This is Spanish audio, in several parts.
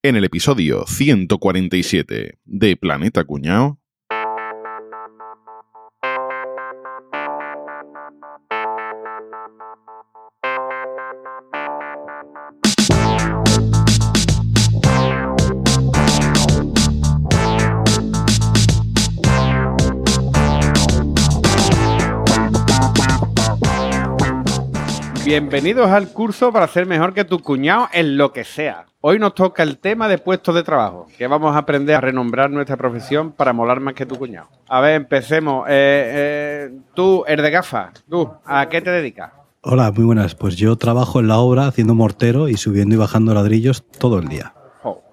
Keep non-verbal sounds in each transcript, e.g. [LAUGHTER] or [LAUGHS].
En el episodio 147 de Planeta Cuñao. Bienvenidos al curso para ser mejor que tu cuñado en lo que sea. Hoy nos toca el tema de puestos de trabajo, que vamos a aprender a renombrar nuestra profesión para molar más que tu cuñado. A ver, empecemos. Eh, eh, tú, el de gafas, tú, ¿a qué te dedicas? Hola, muy buenas. Pues yo trabajo en la obra haciendo mortero y subiendo y bajando ladrillos todo el día.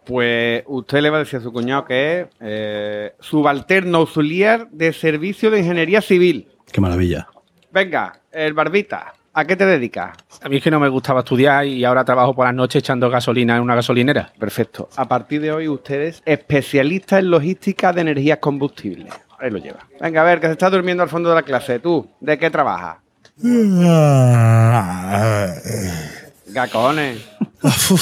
Pues usted le va a decir a su cuñado que es eh, subalterno auxiliar de servicio de ingeniería civil. Qué maravilla. Venga, el barbita, ¿a qué te dedicas? A mí es que no me gustaba estudiar y ahora trabajo por las noches echando gasolina en una gasolinera. Perfecto. A partir de hoy usted es especialista en logística de energías combustibles. Ahí lo lleva. Venga, a ver, que se está durmiendo al fondo de la clase. ¿Tú, de qué trabajas? Gacones.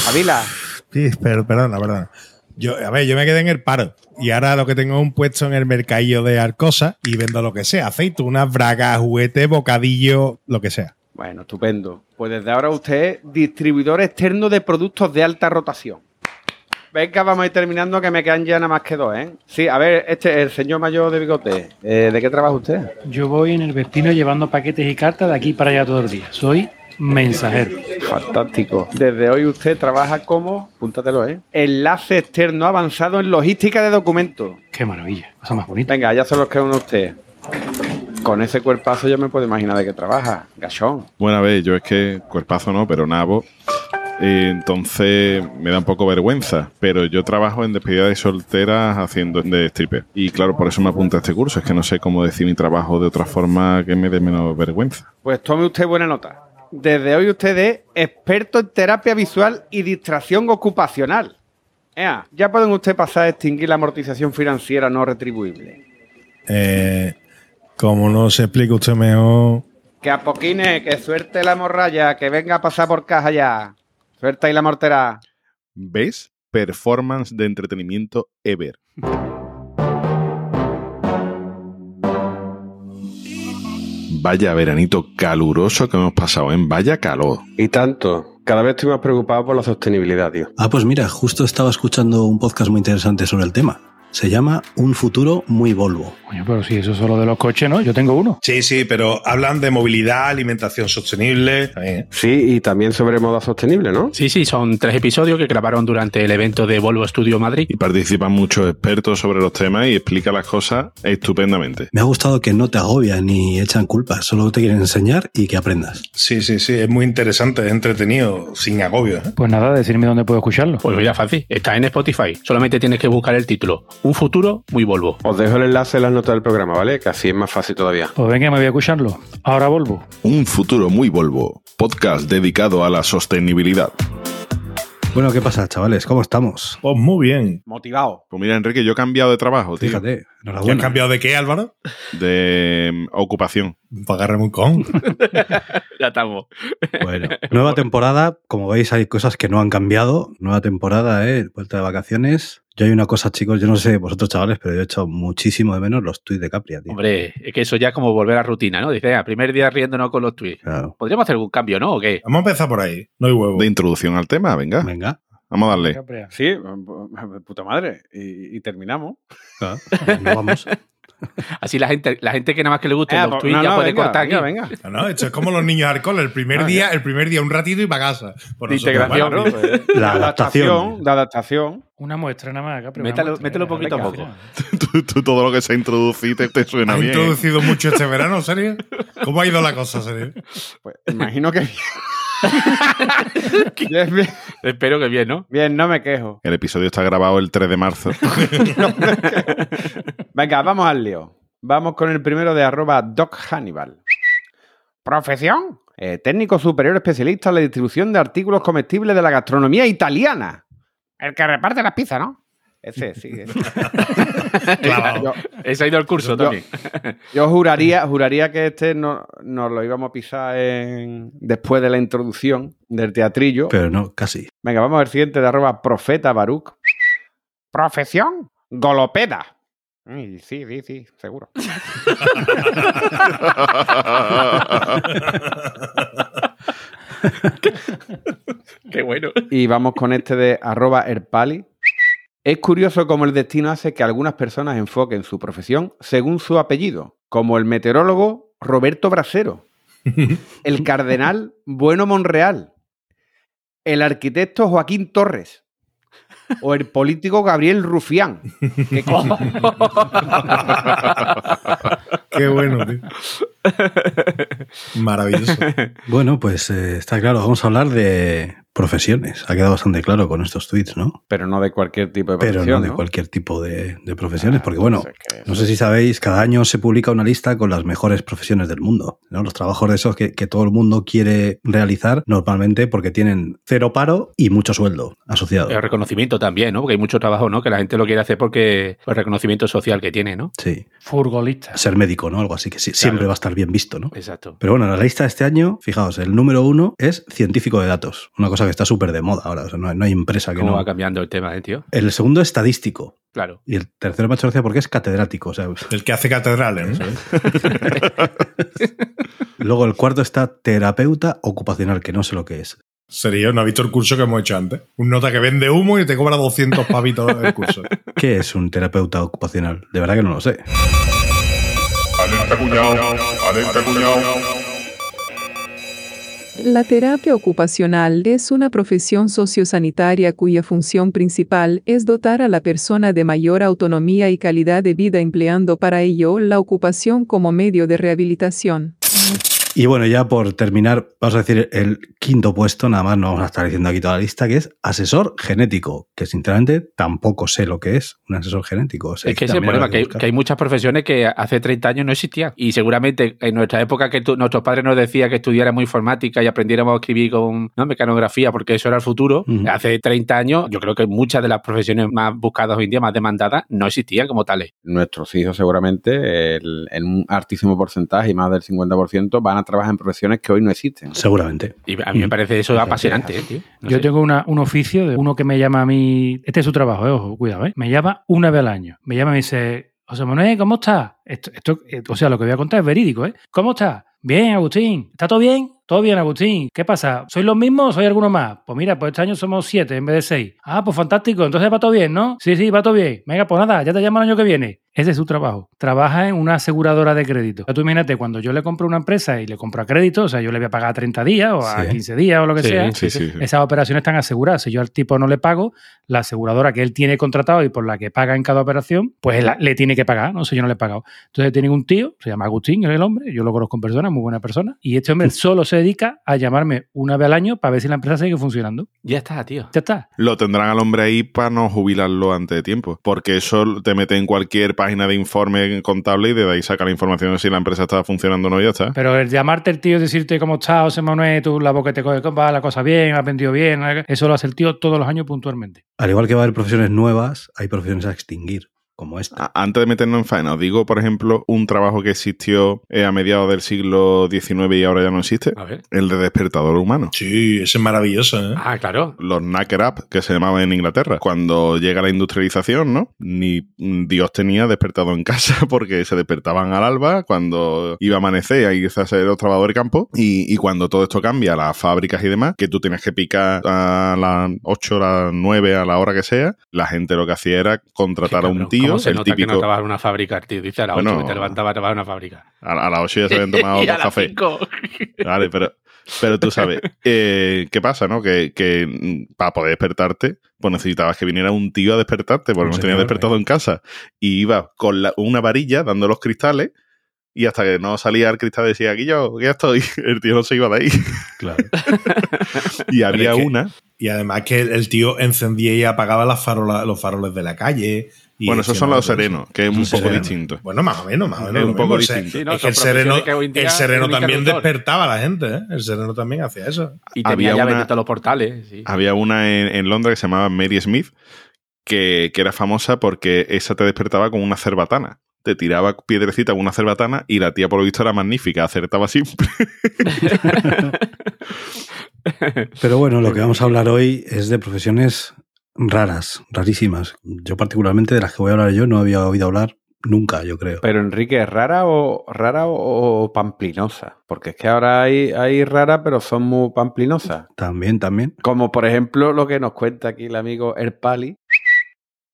Avila. Sí, pero, perdona, perdona. Yo, a ver, yo me quedé en el paro. Y ahora lo que tengo es un puesto en el mercadillo de Arcosa y vendo lo que sea. Aceitunas, bragas, juguete, bocadillo, lo que sea. Bueno, estupendo. Pues desde ahora usted es distribuidor externo de productos de alta rotación. Venga, vamos a ir terminando que me quedan ya nada más que dos, ¿eh? Sí, a ver, este, el señor mayor de bigote, eh, ¿de qué trabaja usted? Yo voy en el Vespino llevando paquetes y cartas de aquí para allá todo el día. Soy mensajero. Fantástico. Desde hoy usted trabaja como, apúntatelo, ¿eh? Enlace externo avanzado en logística de documentos. Qué maravilla. Cosa más bonita. Venga, ya se los queda uno a usted. Con ese cuerpazo ya me puedo imaginar de qué trabaja. Gachón. Bueno, a ver, yo es que cuerpazo no, pero nabo. Eh, entonces me da un poco vergüenza, pero yo trabajo en despedida de solteras haciendo de stripper. Y claro, por eso me apunta a este curso, es que no sé cómo decir mi trabajo de otra forma que me dé menos vergüenza. Pues tome usted buena nota. Desde hoy usted es experto en terapia visual y distracción ocupacional. Ea, ya pueden usted pasar a extinguir la amortización financiera no retribuible. Eh, como no se explica usted mejor. Que apoquine, que suerte la morralla, que venga a pasar por caja ya. Suerte ahí la mortera. ¿Ves? Performance de entretenimiento ever. Vaya veranito caluroso que hemos pasado, en Vaya calor. Y tanto. Cada vez estoy más preocupado por la sostenibilidad, tío. Ah, pues mira, justo estaba escuchando un podcast muy interesante sobre el tema. Se llama Un futuro muy Volvo. Coño, pero si eso es solo de los coches, ¿no? Yo tengo uno. Sí, sí, pero hablan de movilidad, alimentación sostenible. también, ¿eh? Sí, y también sobre moda sostenible, ¿no? Sí, sí, son tres episodios que grabaron durante el evento de Volvo Studio Madrid. Y participan muchos expertos sobre los temas y explica las cosas estupendamente. Me ha gustado que no te agobian ni echan culpas, solo te quieren enseñar y que aprendas. Sí, sí, sí, es muy interesante, es entretenido, sin agobio. ¿eh? Pues nada, decirme dónde puedo escucharlo. Pues mira, fácil, está en Spotify. Solamente tienes que buscar el título. Un futuro muy Volvo. Os dejo el enlace en las notas del programa, ¿vale? Que así es más fácil todavía. Pues venga, me voy a escucharlo. Ahora Volvo. Un futuro muy Volvo, podcast dedicado a la sostenibilidad. Bueno, ¿qué pasa, chavales? ¿Cómo estamos? Pues muy bien. Motivado. Pues mira, Enrique, yo he cambiado de trabajo, tío. Fíjate, ¿Ya has enhorabuena. cambiado de qué, Álvaro? De mm, ocupación. Para agarrarme un con. [LAUGHS] ya estamos. Bueno, nueva temporada. Como veis, hay cosas que no han cambiado. Nueva temporada, ¿eh? Vuelta de vacaciones. Yo hay una cosa, chicos, yo no sé vosotros, chavales, pero yo he echado muchísimo de menos los tweets de Capria, tío. Hombre, es que eso ya es como volver a rutina, ¿no? Dice, ah, primer día riéndonos con los tweets. Claro. Podríamos hacer algún cambio, ¿no? ¿O qué? Vamos a empezar por ahí. No hay huevo. De introducción al tema, venga. Venga, Vamos a darle. Caprea. Sí, puta madre. Y, y terminamos. claro, vamos. [LAUGHS] [LAUGHS] Así la gente, la gente que nada más que le guste Eh, los pues, tweets no, ya no, puede venga, cortar venga, aquí. venga. No, no, esto es como los niños alcohol. El primer Ah, día, el primer día un ratito y para casa. Por De integración, bueno, ¿no? Pues, La adaptación. De adaptación. Una muestra nada más, muestra, mételo poquito a poco. [LAUGHS] Tú- tú todo lo que se ha introducido te, te suena ¿Has bien. introducido mucho este verano, serio? ¿Cómo ha ido la cosa, serio? Pues imagino que bien. [LAUGHS] bien. Espero que bien, ¿no? Bien, no me quejo. El episodio está grabado el 3 de marzo. [LAUGHS] Venga, vamos al lío. Vamos con el primero de arroba Doc Hannibal. Profesión. Eh, técnico superior especialista en la distribución de artículos comestibles de la gastronomía italiana. El que reparte las pizzas, ¿no? Ese, sí. ese. [LAUGHS] Yo, Ese ha ido al curso Yo- también. yo juraría, juraría que este no- nos lo íbamos a pisar en- después de la introducción del teatrillo. Pero no, casi. Venga, vamos al siguiente de arroba profeta Baruch. Profesión, golopeda. Mm, Sí, sí, sí, seguro. [LAUGHS] [LAUGHS] Qué bueno. Y vamos con este de arroba erpali. Es curioso cómo el destino hace que algunas personas enfoquen su profesión según su apellido, como el meteorólogo Roberto Brasero, [LAUGHS] el cardenal Bueno Monreal, el arquitecto Joaquín Torres o el político Gabriel Rufián. [LAUGHS] ¿Qué bueno, tío. Maravilloso. [LAUGHS] Bueno, pues eh, está claro. Vamos a hablar de profesiones. Ha quedado bastante claro con estos tweets, ¿no? Pero no de cualquier tipo de Pero profesión, no de cualquier tipo de, de profesiones, porque bueno, es que- no sé si sabéis, cada año se publica una lista con las mejores profesiones del mundo, ¿no? Los trabajos de esos que, que todo el mundo quiere realizar normalmente porque tienen cero paro y mucho sueldo asociado. El reconocimiento también, ¿no? Porque hay mucho trabajo, ¿no? Que la gente lo quiere hacer porque por el reconocimiento social que tiene, ¿no? Sí, Furgolista. ser médico, ¿no? Algo así que sí- siempre va a estar bien visto, ¿no? Exacto. Pero bueno, la lista de este año, fijaos, el número uno es científico de datos, una cosa que está súper de moda ahora, o sea, no, hay- no hay empresa que ¿Cómo no. va cambiando el tema, eh, tío? El segundo estadístico Claro. y el tercero me ha hecho gracia porque es catedrático, o sea, [LAUGHS] El que hace catedrales, ¿no? [LAUGHS] luego el cuarto está terapeuta ocupacional, que no sé lo que es. Sería, no ha visto el curso que hemos hecho antes. Un nota que vende humo y te cobra 200 pavitos el curso. [LAUGHS] ¿Qué es un terapeuta ocupacional? De verdad que no lo sé. Alerta cuñado, alerta cuñado. La terapia ocupacional es una profesión sociosanitaria cuya función principal es dotar a la persona de mayor autonomía y calidad de vida empleando para ello la ocupación como medio de rehabilitación. Y bueno, ya por terminar, vamos a decir el quinto puesto, nada más no vamos a estar diciendo aquí toda la lista, que es asesor genético, que sinceramente tampoco sé lo que es un asesor genético. O sea, Es que ese es el problema, que hay, buscar. que hay muchas profesiones que hace 30 años no existían. Y seguramente en nuestra época que tu- nuestros padres nos decían que estudiáramos informática y aprendiéramos a escribir con ¿no? mecanografía porque eso era el futuro, hace 30 años yo creo que muchas de las profesiones más buscadas hoy en día, más demandadas, no existían como tales. Nuestros hijos seguramente, el- en un altísimo porcentaje y más del 50%, van a trabajar en profesiones que hoy no existen. Seguramente. Y a mí me parece eso apasionante, eh, tío. No Yo sé. tengo una- un oficio de uno que me llama a mí. Este es su trabajo, eh, ojo, cuidado, ¿eh? Me llama una vez al año. Me llama y me dice: José Manuel, ¿cómo estás? Esto, esto, eh, o sea, lo que voy a contar es verídico, ¿eh? ¿Cómo estás? Bien, Agustín. ¿Está todo bien? Todo bien, Agustín. ¿Qué pasa? ¿Sois los mismos o soy alguno más? Pues mira, pues este año somos siete en vez de seis. Ah, pues fantástico. Entonces va todo bien, ¿no? Sí, sí, va todo bien. Venga, pues nada, ya te llamo el año que viene. Ese es su trabajo. Trabaja en una aseguradora de crédito. O sea, tú imagínate, cuando yo le compro una empresa y le compro a crédito, o sea, yo le voy a pagar a 30 días o a Sí. 15 días o lo que Sí, sea. Sí. Esas operaciones están aseguradas. Si yo al tipo no le pago, la aseguradora que él tiene contratado y por la que paga en cada operación, pues la- le tiene que pagar, no sé, yo no le he pagado. Entonces tienen un tío, se llama Agustín, es el hombre, yo lo conozco en persona, muy buena persona, y este hombre [LAUGHS] solo se dedica a llamarme una vez al año para ver si la empresa sigue funcionando. Ya está, tío. Ya está. Lo tendrán al hombre ahí para no jubilarlo antes de tiempo. Porque eso te mete en cualquier página de informe contable y de ahí saca la información de si la empresa está funcionando o no ya está. Pero el llamarte el tío y decirte cómo está, José Manuel, tú la boca te coge, ¿cómo va la cosa bien? ¿Has vendido bien? Eso lo hace el tío todos los años puntualmente. Al igual que va a haber profesiones nuevas, hay profesiones a extinguir, como esta. A- Antes de meternos en faena, os digo, por ejemplo, un trabajo que existió eh, a mediados del siglo XIX y ahora ya no existe, A ver. el de despertador humano. Sí, ese es maravilloso, ¿eh? Ah, claro. Los knacker up, que se llamaban en Inglaterra. Cuando llega la industrialización, ¿no? Ni Dios tenía despertado en casa [LAUGHS] porque se despertaban al alba, cuando iba a amanecer, ahí a ser los trabajadores de campo, y, y cuando todo esto cambia, las fábricas y demás, que tú tienes que picar a las 8, a las 9, a la hora que sea, la gente lo que hacía era contratar a un cabrón. Tío, ¿Cómo se el nota que no en una fábrica, tío? Dice a las Bueno. 8 que te levantaba a trabajar en una fábrica. A, a las 8 ya se habían tomado [LAUGHS] y a dos las cafés. 5. Vale, pero, pero tú sabes, [LAUGHS] eh, ¿qué pasa, no? Que, que mm, para poder despertarte, pues necesitabas que viniera un tío a despertarte, porque Un no tenías señor, despertado ¿eh? en casa. Y iba con la- una varilla dando los cristales, y hasta que no salía el cristal decía, aquí yo, ya estoy, [LAUGHS] el tío no se iba de ahí. Claro. Y había es que- una, Y además que el tío encendía y apagaba las los faroles de la calle. Y bueno, esos son los serenos, que es un poco distinto. Bueno, más o menos, más o menos. Es un poco distinto. Sí, no, es que el sereno, que el sereno también despertaba a la gente, ¿eh? El sereno también hacía eso. Y tenía Había llaves una- los portales. Sí. Había una en, en Londres que se llamaba Mary Smith, que, que era famosa porque esa te despertaba con una cerbatana. Te tiraba piedrecita con una cerbatana y la tía, por lo visto, era magnífica, acertaba siempre. [LAUGHS] Pero bueno, lo que vamos a hablar hoy es de profesiones raras, rarísimas. Yo particularmente de las que voy a hablar yo no había oído hablar nunca, yo creo. Pero Enrique, ¿es rara o rara o, o pamplinosa? Porque es que ahora hay, hay raras, pero son muy pamplinosas. También, también. Como por ejemplo lo que nos cuenta aquí el amigo Erpali.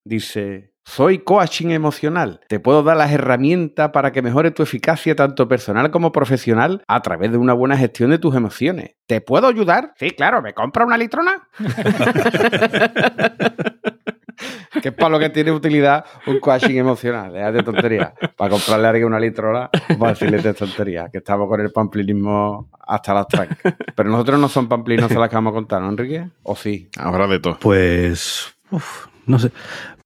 Dice, soy coaching emocional. Te puedo dar las herramientas para que mejore tu eficacia tanto personal como profesional a través de una buena gestión de tus emociones. ¿Te puedo ayudar? Sí, claro, ¿me compra una litrona? [LAUGHS] que es para lo que tiene utilidad un coaching emocional, es de tontería. Para comprarle a alguien una litrona, vamos a decirle de tontería, que estamos con el pamplinismo hasta las trancas. Pero nosotros no son pamplinos las que vamos a contar, ¿no, Enrique? ¿O sí? Ahora de todo. Pues. uf, no sé.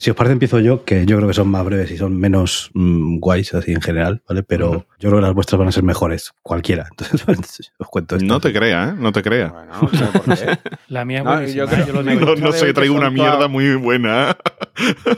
Si os parece, empiezo yo, que yo creo que son más breves y son menos mm, guays así en general, ¿vale? Pero yo creo que las vuestras van a ser mejores, cualquiera. [LAUGHS] Entonces, os cuento esto. No te creas, ¿eh? No te creas. Bueno, no sé por qué. La mía es No, yo ¿eh? creo- Yo lo digo. No, sé, traigo una mierda muy buena.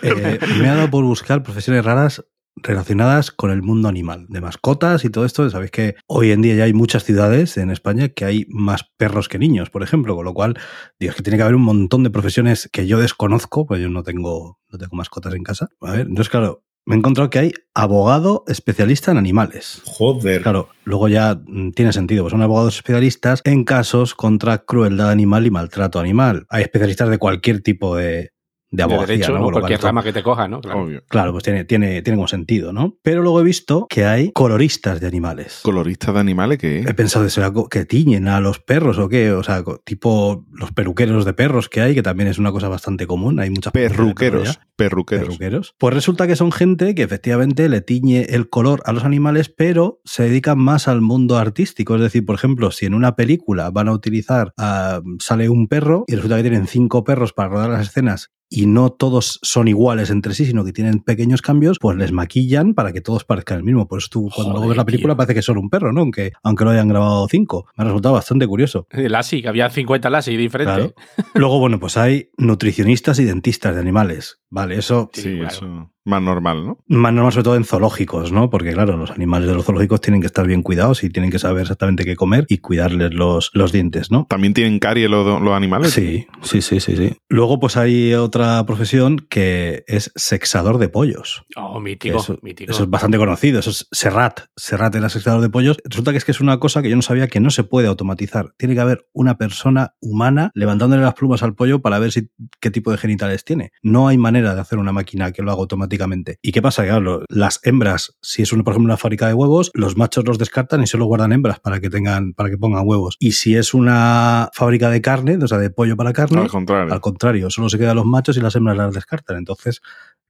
Eh, me ha dado por buscar profesiones raras relacionadas con el mundo animal, de mascotas y todo esto. Sabéis que hoy en día ya hay muchas ciudades en España que hay más perros que niños, por ejemplo, con lo cual, digo, es que tiene que haber un montón de profesiones que yo desconozco, pues yo no tengo, no tengo mascotas en casa. A ver, entonces, claro, me he encontrado que hay abogado especialista en animales. Joder. Claro, luego ya mm, tiene sentido, pues son abogados especialistas en casos contra crueldad animal y maltrato animal. Hay especialistas de cualquier tipo de, de De abogacía, derecho, ¿no? Cualquier cual, rama que te coja, ¿no? Claro. Obvio. Claro, pues tiene, tiene, tiene como sentido, ¿no? Pero luego he visto que hay coloristas de animales. ¿Colorista de animales qué? He pensado, ¿será co- que tiñen a los perros o qué? O sea, tipo los peruqueros de perros que hay, que también es una cosa bastante común. Hay muchas de Perruqueros. Perruqueros. Perruqueros. Pues resulta que son gente que efectivamente le tiñe el color a los animales, pero se dedican más al mundo artístico. Es decir, por ejemplo, si en una película van a utilizar, ah, sale un perro y resulta que tienen cinco perros para rodar las escenas y no todos son iguales entre sí, sino que tienen pequeños cambios, pues les maquillan para que todos parezcan el mismo. Por eso tú cuando Joder, ves la película tío. parece que son un perro, ¿no? Aunque, aunque lo hayan grabado cinco. Me ha resultado bastante curioso. Lassie, que había 50 Lassie diferentes. Claro. Luego, bueno, pues hay nutricionistas y dentistas de animales. Vale, eso Sí, Sí, claro. eso más normal, ¿no? más normal sobre todo en zoológicos, ¿no? Porque claro, los animales de los zoológicos tienen que estar bien cuidados y tienen que saber exactamente qué comer y cuidarles los, los dientes, ¿no? ¿También tienen caries los, los animales? Sí, sí, sí, sí, sí. Luego, pues hay otra profesión que es sexador de pollos. Oh, mítico, Eso, mítico. eso es bastante conocido, eso es Serrat. Serrat era sexador de pollos. Resulta que es que es una cosa que yo no sabía que no se puede automatizar. Tiene que haber una persona humana levantándole las plumas al pollo para ver si, qué tipo de genitales tiene. No hay manera de hacer una máquina que lo haga automáticamente. ¿Y qué pasa? Que, claro, las hembras, si es una, por ejemplo una fábrica de huevos, los machos los descartan y solo guardan hembras para que tengan, para que pongan huevos. Y si es una fábrica de carne, o sea, de pollo para carne, Al contrario. al contrario, solo se quedan los machos y las hembras las descartan. Entonces,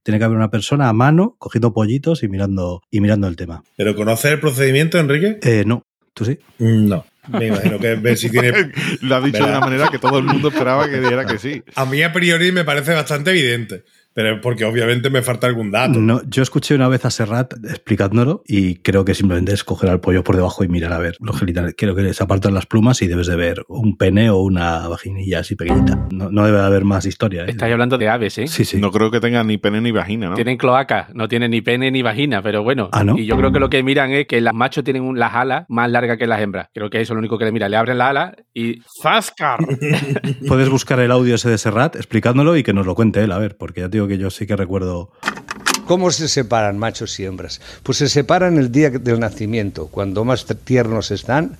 tiene que haber una persona a mano cogiendo pollitos y mirando, y mirando el tema. ¿Pero conoces el procedimiento, Enrique? Eh, no, tú sí. No. Me imagino que ver si tiene. [LAUGHS] Lo ha dicho de una manera que todo el mundo esperaba que diera que sí. A mí a priori me parece bastante evidente. Pero porque obviamente me falta algún dato. No, yo escuché una vez a Serrat explicándolo y creo que simplemente es coger al pollo por debajo y mirar a ver los genitales. Creo que les apartan las plumas y debes de ver un pene o una vaginilla así pequeñita. No, no debe de haber más historia. ¿eh? Estáis hablando de aves, ¿eh? Sí, sí. No creo que tenga ni pene ni vagina, ¿no? Tienen cloaca, no tienen ni pene ni vagina, pero bueno. Ah, ¿no? Y yo creo que lo que miran es que los machos tienen un- las alas más largas que las hembras. Creo que eso es lo único que le miran. Le abren la ala y ¡Zascar! [LAUGHS] Puedes buscar el audio ese de Serrat explicándolo y que nos lo cuente él, a ver, porque ya te digo que yo sí que recuerdo. ¿Cómo se separan machos y hembras? Pues se separan el día del nacimiento. Cuando más tiernos están,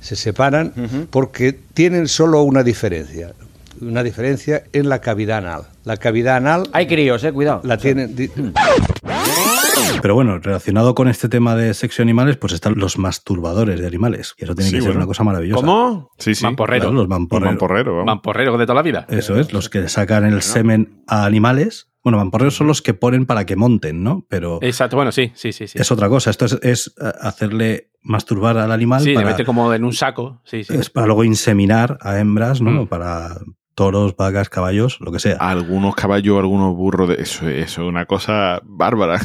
se separan porque tienen solo una diferencia. Una diferencia en la cavidad anal. La cavidad anal Hay críos, eh, cuidado. la tienen. di- Pero bueno, relacionado con este tema de sexo y animales, pues están los masturbadores de animales. Y eso tiene Sí, que ser una cosa maravillosa. ¿Cómo? Sí, sí. Mamporrero. Claro, los Por mamporreros. mamporrero, vamos. Mamporrero de toda la vida. Eso es, los que sacan el semen a animales. Bueno, mamporreros son los que ponen para que monten, ¿no? Pero Exacto, bueno, sí, sí, sí. sí. es otra cosa. Esto es, es, eh, hacerle masturbar al animal Sí, le para, mete como en un saco. Sí, sí. es para luego inseminar a hembras, ¿no? Mm. Para toros, vacas, caballos, lo que sea. Algunos caballos, algunos burros. De... Eso, eso es una cosa bárbara.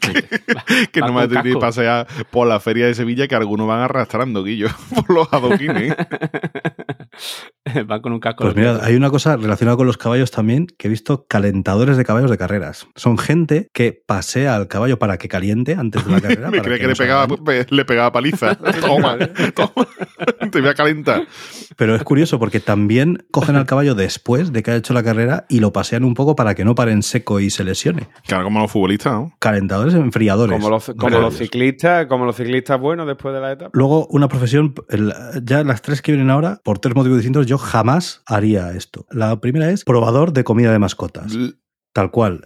[LAUGHS] que Va no con me atreví a casco. pasear por la feria de Sevilla que algunos van arrastrando, Guillo, [LAUGHS] por los adoquines. [LAUGHS] [LAUGHS] Van con un casco. Pues mira, hay una cosa relacionada con los caballos también, que he visto calentadores de caballos de carreras. Son gente que pasea al caballo para que caliente antes de la [LAUGHS] carrera. Me creía que, le pegaba, le pegaba paliza. [LAUGHS] toma, toma. Te voy a calentar. Pero es curioso porque también cogen al caballo después de que ha hecho la carrera y lo pasean un poco para que no pare en seco y se lesione. Claro, como los futbolistas, ¿no? Calentadores enfriadores. Como los, como Pero- los ciclistas, como los ciclistas buenos después de la etapa. Luego, una profesión, el- ya las tres que vienen ahora, por tres motivos distintos, yo jamás haría esto. La primera es probador de comida de mascotas. Tal cual.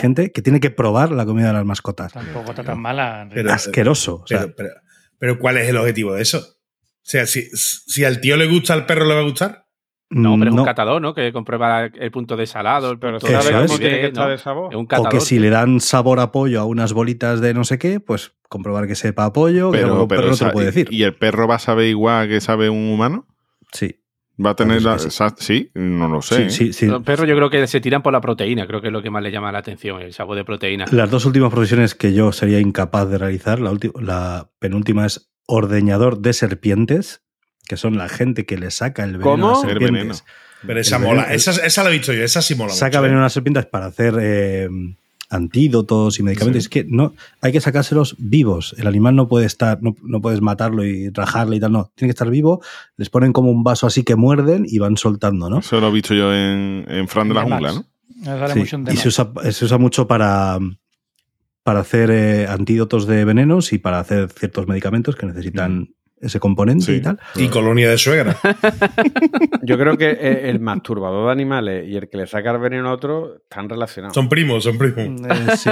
Gente que tiene que probar la comida de las mascotas. Tampoco está tan mala. Pero- Asqueroso. o sea, Pero, pero, ¿cuál es el objetivo de eso? O sea, si, si al tío le gusta, al perro le va a gustar. No, pero es no. un catador, ¿no? Que comprueba el punto de salado, el Pero ¿sabes de es. cómo tiene que ¿no? estar de sabor? Es un O que si le dan sabor a pollo a unas bolitas de no sé qué, pues comprobar que sepa a pollo, que Pero, perro pero no te lo puede decir. ¿Y el perro va a saber igual que sabe un humano? Sí, ¿Va a tener la. sí. Sí, no lo sé. ¿eh? sí, sí, sí. Los perros yo creo que se tiran por la proteína, creo que es lo que más le llama la atención, el sabor de proteína. Las dos últimas profesiones que yo sería incapaz de realizar, la, la penúltima es ordeñador de serpientes, que son la gente que le saca el veneno ¿Cómo? a serpientes. veneno. Pero esa El mola. veneno- Esa, esa la he visto yo. Esa sí mola Saca mucho, veneno ¿eh? a las serpientes para hacer eh, antídotos y medicamentos. Sí. Es que no, hay que sacárselos vivos. El animal no puede estar, no, no puedes matarlo y rajarle y tal, no. Tiene que estar vivo. Les ponen como un vaso así que muerden y van soltando, ¿no? Eso lo he visto yo en, en Fran de la Jungla. ¿no? Sí, y se usa, se usa mucho para, para hacer eh, antídotos de venenos y para hacer ciertos medicamentos que necesitan ese componente Sí. y tal. Y colonia de suegra. [LAUGHS] Yo creo que eh, el masturbador de animales y el que le saca el veneno a otro están relacionados. Son primos, son primos. Eh, sí,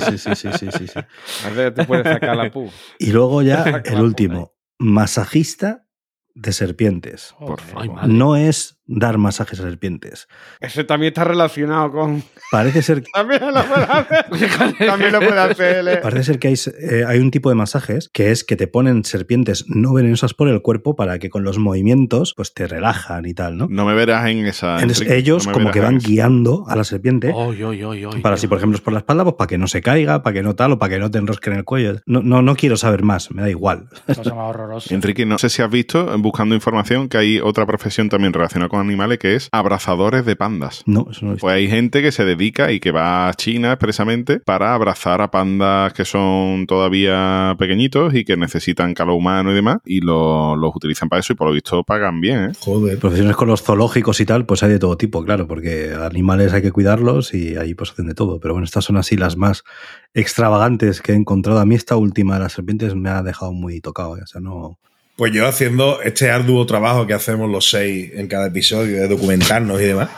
sí, sí, sí, sí, sí, sí. A veces te puede sacar la pu. Y luego ya el último, masajista de serpientes. Por. No es dar masajes a serpientes. Ese también está relacionado con. Parece ser, [LAUGHS] También lo puede hacer. [LAUGHS] también lo puede hacer. él. parece ser que hay, eh, hay un tipo de masajes que es que te ponen serpientes no venenosas por el cuerpo para que con los movimientos pues te relajan y tal, ¿no? No me verás en esa. Entonces ellos no como que van guiando a la serpiente Oy, oy, oy, oy, para oy. si por ejemplo es por la espalda, pues para que no se caiga, para que no tal o para que no te enrosque en el cuello. No, no, no quiero saber más, me da igual. Cosa más horrorosa. Enrique, no sé si has visto, buscando información, que hay otra profesión también relacionada con animales que es abrazadores de pandas. No, eso no visto. Pues hay gente que se dedica y que va a China expresamente para abrazar a pandas que son todavía pequeñitos y que necesitan calor humano y demás, y lo- los utilizan para eso y por lo visto pagan bien, ¿eh? Joder. Profesiones con los zoológicos y tal, pues hay de todo tipo, claro, porque animales hay que cuidarlos y ahí pues hacen de todo. Pero bueno, estas son así las más extravagantes que he encontrado. A mí esta última de las serpientes me ha dejado muy tocado. ¿eh? O sea, no... Pues yo haciendo este arduo trabajo que hacemos los seis en cada episodio de documentarnos y demás.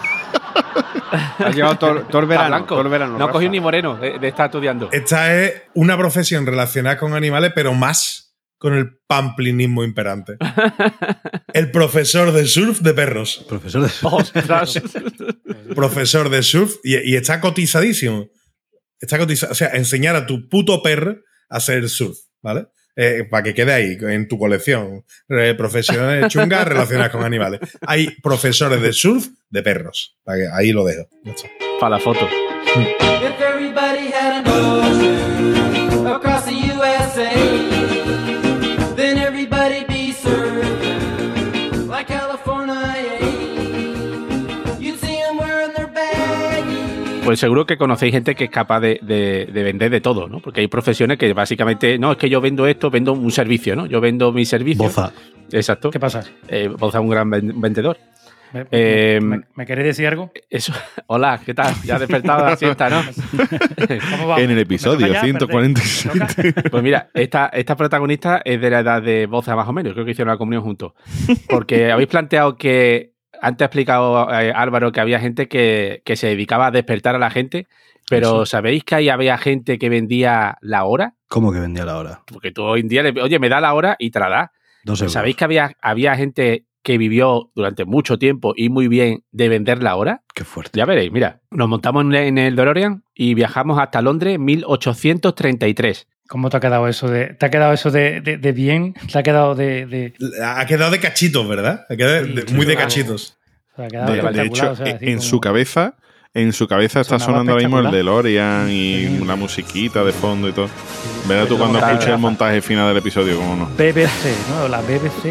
Ha llevado todo, todo el verano. blanco. todo el verano, no ni moreno de, de estar estudiando. Esta es una profesión relacionada con animales, pero más con el pamplinismo imperante. [LAUGHS] El profesor de surf de perros. Profesor de... Ostras. [LAUGHS] Profesor de surf y, y está cotizadísimo. Está cotizado. O sea, enseñar a tu puto perro a hacer surf, ¿vale? Eh, para que quede ahí en tu colección. Eh, profesionales chungas relacionadas con animales. Hay profesores de surf de perros. Para que- ahí lo dejo. Para la foto. If Pues seguro que conocéis gente que es capaz de, de- de vender de todo, ¿no? Porque hay profesiones que básicamente, no, es que yo vendo esto, vendo un servicio, ¿no? Yo vendo mi servicio. Boza. Exacto. ¿Qué pasa? Eh, Boza es un gran ven- vendedor. ¿Me, Eh, me- me queréis decir algo? Eso. [LAUGHS] Hola, ¿qué tal? Ya has despertado de la siesta, ¿no? [LAUGHS] ¿Cómo vamos? En el ¿Me episodio ya, 147. Perdé? ¿Me toca? Pues mira, esta, esta protagonista es de la edad de Boza más o menos. Creo que hicieron la comunión juntos. Porque habéis planteado que. Antes ha explicado eh, Álvaro que había gente que, que se dedicaba a despertar a la gente. Pero ¿sabéis que ahí había gente que vendía la hora? ¿Cómo que vendía la hora? Porque tú hoy en día, le, oye, me da la hora y te la da. Dos euros. ¿Sabéis que había, había gente que vivió durante mucho tiempo y muy bien de vender la hora? Qué fuerte. Ya veréis, mira, nos montamos en en el DeLorean y viajamos hasta Londres 1833. ¿Cómo te ha quedado eso de, te ha quedado eso de, de- de bien? ¿Te ha quedado de, de- Ha quedado de cachitos, ¿verdad? Ha quedado de- Sí, muy de cachitos. te ha quedado De, hecho, o sea, así en como- su cabeza En su cabeza está sonando ahora mismo el. DeLorean y una musiquita de fondo y todo. Verás tú cuando escuches el montaje final del episodio, cómo no. BBC, ¿no? La BBC.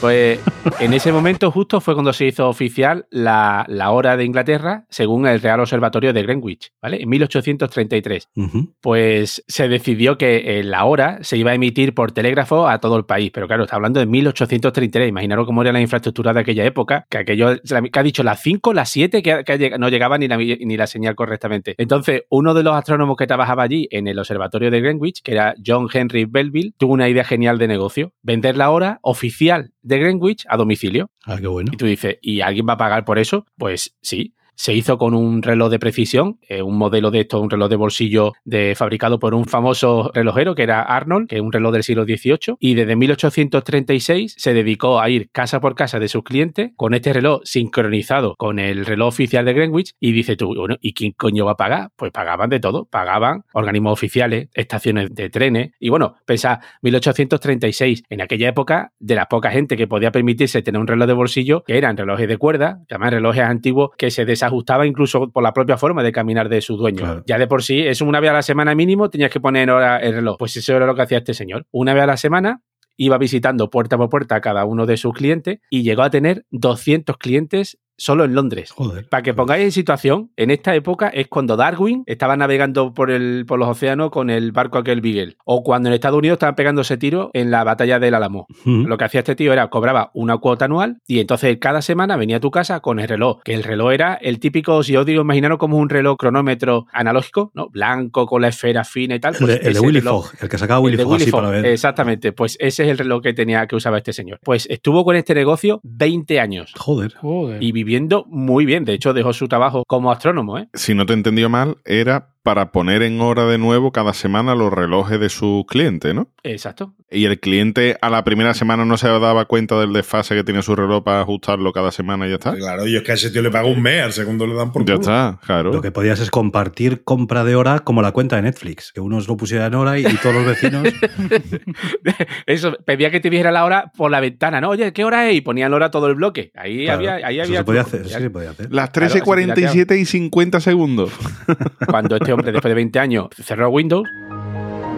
Pues en ese momento justo fue cuando se hizo oficial la, la, hora de Inglaterra según el Real Observatorio de Greenwich, ¿vale? En 1833. Uh -huh. Pues se decidió que eh, la hora se iba a emitir por telégrafo a todo el país, pero claro, está hablando de 1833, imaginaros cómo era la infraestructura de aquella época, que aquello, que ha dicho las 5, las 7, que, no llegaba ni la, ni la señal correctamente. Entonces, uno de los astrónomos que trabajaba allí en el Observatorio de Greenwich, que era John Henry Belleville, tuvo una idea genial de negocio, vender la hora oficial de Greenwich a domicilio. Ah, qué bueno. Y tú dices, ¿y alguien va a pagar por eso? Pues sí. Se hizo con un reloj de precisión, eh, un modelo de esto, un reloj de bolsillo de, fabricado por un famoso relojero que era Arnold, que es un reloj del siglo XVIII, y desde 1836 se dedicó a ir casa por casa de sus clientes con este reloj sincronizado con el reloj oficial de Greenwich y dice tú, bueno, ¿y quién coño va a pagar? Pues pagaban de todo, pagaban organismos oficiales, estaciones de trenes, y bueno, pensá, 1836, en aquella época, de la poca gente que podía permitirse tener un reloj de bolsillo, que eran relojes de cuerda, que además relojes antiguos que se desajustaba incluso por la propia forma de caminar de su dueño. Claro. Ya de por sí, es una vez a la semana mínimo, tenías que poner hora el reloj. Pues eso era lo que hacía este señor. Una vez a la semana iba visitando puerta por puerta a cada uno de sus clientes y llegó a tener 200 clientes solo en Londres. Joder. Para que pongáis en situación, en esta época es cuando Darwin estaba navegando por, el, por los océanos con el barco aquel Beagle. O cuando en Estados Unidos estaban pegándose tiro en la batalla del Álamo. Ujú. Lo que hacía este tío era cobraba una cuota anual y entonces cada semana venía a tu casa con el reloj. Que el reloj era el típico, si os digo, imaginaros como un reloj cronómetro analógico, ¿no? Blanco con la esfera fina y tal. El pues de, el de ese Willy reloj- Fogg, el que sacaba Willy Fogg Willy así Fogg, para ver. Exactamente, pues ese es el reloj que tenía que usaba este señor. Pues estuvo con este negocio 20 años Joder. Joder. y viviendo muy bien. De hecho, dejó su trabajo como astrónomo, ¿eh? Si no te he entendido mal, era para poner en hora de nuevo cada semana los relojes de sus clientes, ¿no? Exacto. Y el cliente a la primera semana no se daba cuenta del desfase que tiene su reloj para ajustarlo cada semana y ya está. Claro, yo es que a ese tío le pago un mes, al segundo le dan por Ya culo. está, claro. Lo que podías es compartir compra de hora como la cuenta de Netflix, que unos lo pusieran hora y, y todos los vecinos. [LAUGHS] Eso, pedía que te dijera la hora por la ventana, ¿no? Oye, ¿qué hora es? Y ponían la hora todo el bloque. Ahí Claro, había, ahí eso había se podía hacer, Ya- sí se podía hacer. Las Claro, 13.47 y 50 segundos. Cuando este hombre, [LAUGHS] después de 20 años, cerró Windows,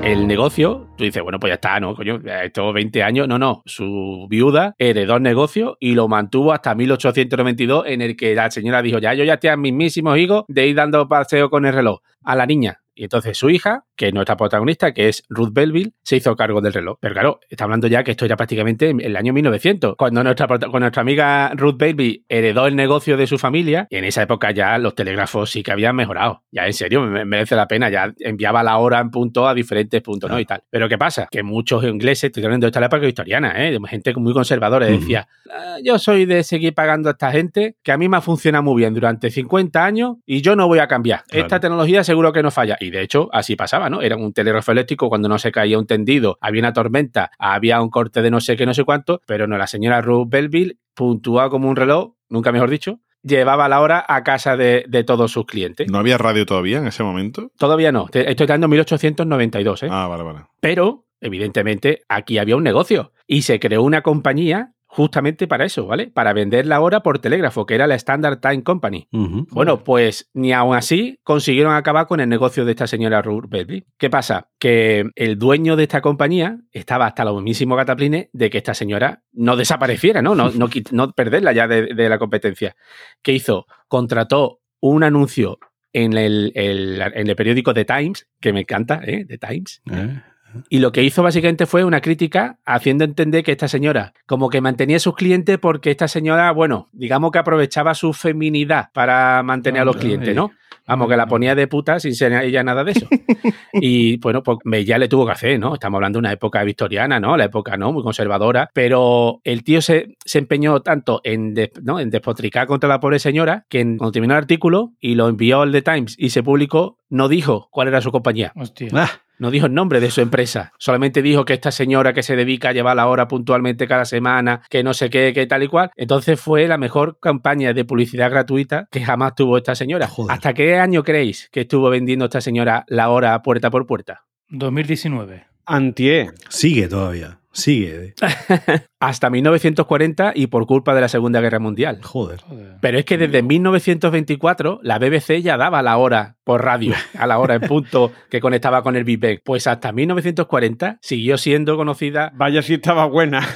el negocio, tú dices, bueno, pues ya está, ¿no? Coño, estos 20 años, no, no. Su viuda heredó el negocio y lo mantuvo hasta 1892, en el que la señora dijo, ya, yo ya estoy a mismísimos higos de ir dando paseo con el reloj a la niña. Y entonces su hija, que es nuestra protagonista, que es Ruth Belville, se hizo cargo del reloj. Pero claro, está hablando ya que esto era prácticamente en el año 1900, cuando nuestra, cuando nuestra amiga Ruth Belville heredó el negocio de su familia, y en esa época ya los telégrafos sí que habían mejorado. Ya en serio, me- merece la pena, ya enviaba la hora en punto a diferentes puntos, ¿no? Y tal. Pero ¿qué pasa? Que muchos ingleses, estoy hablando de esta época victoriana, ¿eh? Gente muy conservadora, Ujú. decía, "Ah, yo soy de seguir pagando a esta gente, que a mí me ha funcionado muy bien durante 50 años y yo no voy a cambiar. Claro. Esta tecnología seguro que no falla. Y de hecho, así pasaba, ¿no? Era un telégrafo eléctrico cuando no se caía un tendido, había una tormenta, había un corte de no sé qué, no sé cuánto, pero no, la señora Ruth Belville, puntuada como un reloj, nunca mejor dicho, llevaba la hora a casa de, de todos sus clientes. ¿No había radio todavía en ese momento? Todavía no, estoy dando 1892, ¿eh? Ah, vale, vale. Pero, evidentemente, aquí había un negocio y se creó una compañía justamente para eso, ¿vale? Para vender la hora por telégrafo, que era la Standard Time Company. Bueno, pues ni aún así consiguieron acabar con el negocio de esta señora Ruth Belville. ¿Qué pasa? Que el dueño de esta compañía estaba hasta los mismísimos gataplines de que esta señora no desapareciera, ¿no? No, no, no perderla ya de, de la competencia. ¿Qué hizo? Contrató un anuncio en el, el- en el periódico The Times, que me encanta, ¿eh? The Times. ¿Eh? Y lo que hizo básicamente fue una crítica haciendo entender que esta señora como que mantenía a sus clientes porque esta señora, bueno, digamos que aprovechaba su feminidad para mantener a los clientes. ¿no? Vamos, que la ponía de puta sin ser ella nada de eso. [LAUGHS] Y bueno, pues ya le tuvo que hacer, ¿no? Estamos hablando de una época victoriana, ¿no? La época, ¿no? Muy conservadora. Pero el tío se, se empeñó tanto en, des- ¿no? en despotricar contra la pobre señora que en- cuando terminó el artículo y lo envió al The Times y se publicó, no dijo cuál era su compañía. Hostia. Ah, No dijo el nombre de su empresa, solamente dijo que esta señora que se dedica a llevar la hora puntualmente cada semana, que no sé qué, que tal y cual. Entonces fue la mejor campaña de publicidad gratuita que jamás tuvo esta señora. Joder. ¿Hasta qué año creéis que estuvo vendiendo esta señora la hora puerta por puerta? 2019. Antier. sigue todavía. Sigue. [LAUGHS] Hasta 1940 y por culpa de la Segunda Guerra Mundial. Joder. Pero es que desde 1924 la BBC ya daba la hora por radio, a la hora en punto que conectaba con el Big Bang. Pues hasta 1940 siguió siendo conocida. Vaya si estaba buena. [LAUGHS]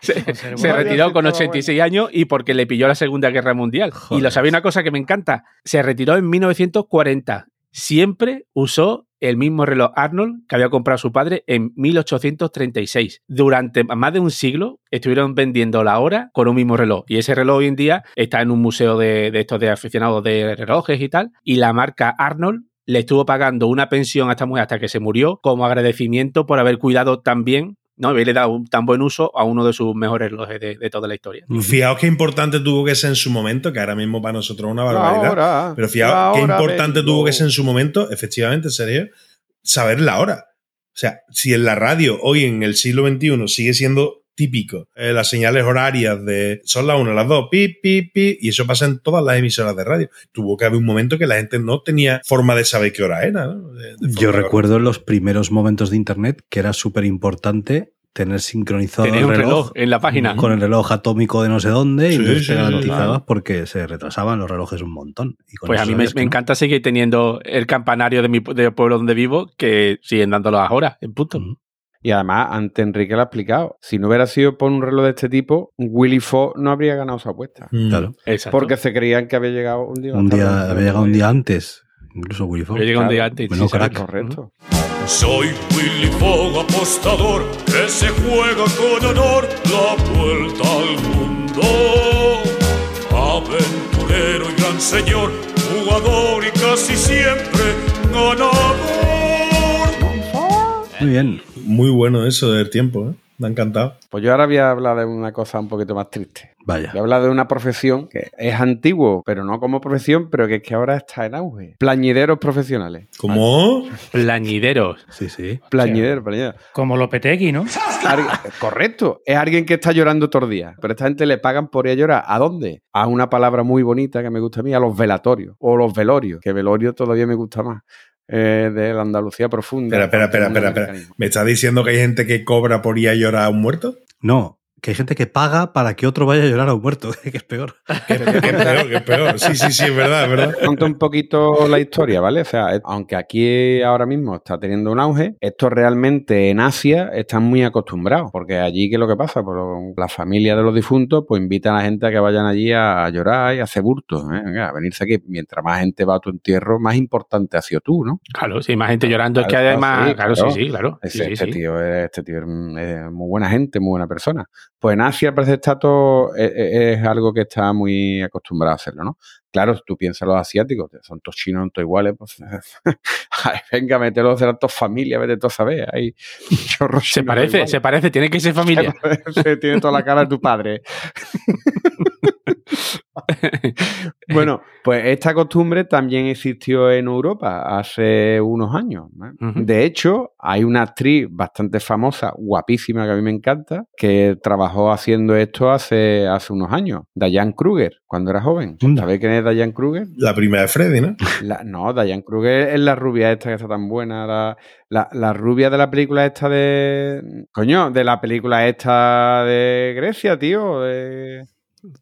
se, se retiró con 86 años y porque le pilló la Segunda Guerra Mundial. Y lo sabía una cosa que me encanta. Se retiró en 1940. Siempre usó el mismo reloj Arnold que había comprado su padre en 1836. Durante más de un siglo estuvieron vendiendo la hora con un mismo reloj. Y ese reloj hoy en día está en un museo de, estos de aficionados de relojes y tal. Y la marca Arnold le estuvo pagando una pensión a esta mujer hasta que se murió como agradecimiento por haber cuidado tan bien ¿no? haberle dado un tan buen uso a uno de sus mejores relojes de, de toda la historia. Fijaos qué importante tuvo que ser en su momento, que ahora mismo para nosotros es una barbaridad. hora, pero fijaos qué importante vengo. tuvo que ser en su momento, efectivamente, serio, saber la hora. O sea, si en la radio hoy en el siglo XXI sigue siendo típico eh, las señales horarias de son las una, las dos, pi, pi, pi, y eso pasa en todas las emisoras de radio. Tuvo que haber un momento que la gente no tenía forma de saber qué hora era. ¿no? De- de Yo recuerdo en los primeros momentos de internet que era súper importante tener sincronizado Tener el reloj, reloj en la página. con el reloj atómico de no sé dónde y Sí, sí, te garantizabas total. porque se retrasaban los relojes un montón. Y con Pues a mí me, me encanta seguir teniendo el campanario de mi del pueblo donde vivo que siguen dándolo las horas, en punto. Ujú. Y además, antes Enrique lo ha explicado. Si no hubiera sido por un reloj de este tipo, Willy Fox no habría ganado su apuesta. Mm. Claro. Exacto. Porque se creían que había llegado un día. Un día, había llegado un día antes, incluso Willy Fox. Yo llegué un día Claro. antes. Menudo sí, crack. Correcto. Soy Willy Fogg, apostador, que se juega con honor la vuelta al mundo. Aventurero y gran señor, jugador y casi siempre ganador. Muy bien. Muy bueno eso del tiempo, ¿eh? Me ha encantado. Pues yo ahora voy a hablar de una cosa un poquito más triste. Vaya. Voy a hablar de una profesión que es antiguo, pero no como profesión, pero que es que ahora está en auge. Plañideros profesionales. ¿Cómo? Plañideros. Sí, sí. Plañideros, plañideros. Como Lopetegui, ¿no? Correcto. Es alguien que está llorando todo el día. Pero esta gente le pagan por ir a llorar. ¿A dónde? A una palabra muy bonita que me gusta a mí, a los velatorios. O los velorios, que velorio todavía me gusta más. Eh, de la Andalucía profunda. Espera, espera, espera, espera, espera. ¿Me estás diciendo que hay gente que cobra por ir a llorar a un muerto? No, que hay gente que paga para que otro vaya a llorar a un muerto, [LAUGHS] que es peor. Que es peor, que es peor. Sí, sí, sí, es verdad, es verdad. Cuento un poquito la historia, ¿vale? O sea, aunque aquí ahora mismo está teniendo un auge, esto realmente en Asia están muy acostumbrados, porque allí, ¿qué es lo que pasa? Pues la familia de los difuntos pues invitan a la gente a que vayan allí a, llorar y a hacer burtos, ¿eh? Venga, a venirse aquí. Mientras más gente va a tu entierro, más importante has sido tú, ¿no? Claro, sí, más gente llorando es que además. sí, claro, sí, claro. sí, claro. Sí, Ese- sí, este, sí. Tío, es- este tío es, es muy buena gente, muy buena persona. Pues en Asia está todo, es, es- es algo que está muy acostumbrado a hacerlo, ¿no? Claro, tú piensas los asiáticos, que son todos chinos, todos iguales, pues [LAUGHS] ay, venga, mételos de las dos familias, vete tú a saber. [LAUGHS] Se parece, iguales. se parece, tiene que ser familia. Se [LAUGHS] tiene toda la cara de tu padre. bueno, pues esta costumbre también existió en Europa hace unos años. De hecho, hay una actriz bastante famosa, guapísima, que a mí me encanta, que trabajó haciendo esto hace, hace unos años. Diane Kruger, cuando era joven. ¿Sabéis quién es Diane Kruger? La primera de Freddy, ¿no? La- no, Diane Kruger es la rubia esta que está tan buena. La, la- la rubia de la película esta de. Coño, de la película esta de Grecia, tío. de-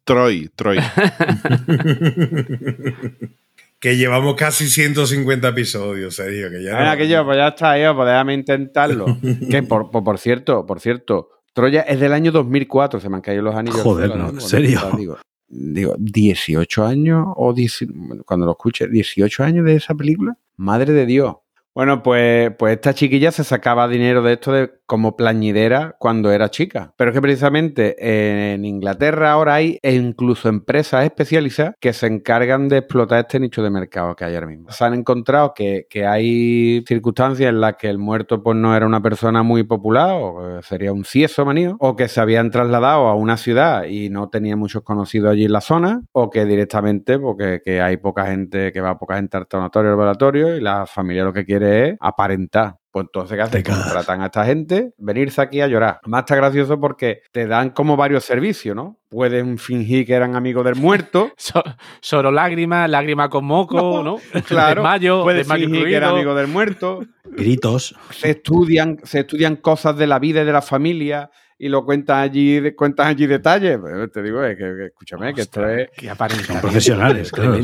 Troy, Troy. [LAUGHS] que llevamos casi 150 episodios, serio. Que ya no- que yo, pues ya está, yo, pues déjame intentarlo. [LAUGHS] que por, por, por cierto, por cierto, Troya es del año 2004, se me han caído los anillos. Joder, no, ¿en serio? Digo, digo, 18 años o 10 cuando lo escuche, 18 años de esa película. Madre de Dios. Bueno, pues, pues esta chiquilla se sacaba dinero de esto de, como plañidera cuando era chica. Pero es que precisamente en Inglaterra ahora hay e incluso empresas especializadas que se encargan de explotar este nicho de mercado que hay ahora mismo. Se han encontrado que, que hay circunstancias en las que el muerto pues no era una persona muy popular o eh, sería un cieso manío o que se habían trasladado a una ciudad y no tenía muchos conocidos allí en la zona o que directamente porque que hay poca gente que va poca gente al tanatorio al velatorio y la familia lo que quiere es aparentar Pues entonces, ¿qué hacen? Cagas. Contratan a esta gente, venirse aquí a llorar. Además está gracioso porque te dan como varios servicios, ¿no? Pueden fingir que eran amigos del muerto. [LAUGHS] So- solo lágrimas, lágrima con moco, ¿no? [LAUGHS] Claro, Desmayo, pueden desmayo fingir que era incluido. amigo del muerto. Gritos. se estudian, se estudian cosas de la vida y de la familia y lo cuentan allí, cuentan allí detalles. Pero te digo, es que, que escúchame, que esto es. Que. Son profesionales, [LAUGHS] claro.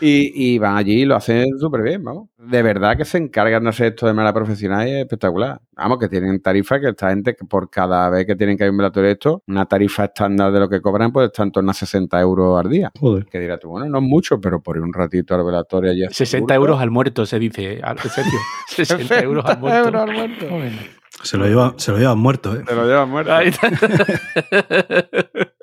Y, y van allí y lo hacen súper bien, vamos. De verdad que se encargan de hacer esto de manera profesional y es espectacular. Vamos, que tienen tarifas que esta gente, que por cada vez que tienen que ir a un velatorio esto, una tarifa estándar de lo que cobran, pues está en torno a 60 euros al día. Joder. Que dirás tú, bueno, no es mucho, pero por ir un ratito al velatorio allí. a hacer 60 bulto, euros al muerto, se dice. [LAUGHS] ¿En serio? [LAUGHS] 60 euros al muerto. euros al muerto. Se lo lleva, se lo llevan muerto, ¿eh? Te lo llevas muerto. Ahí está. [LAUGHS]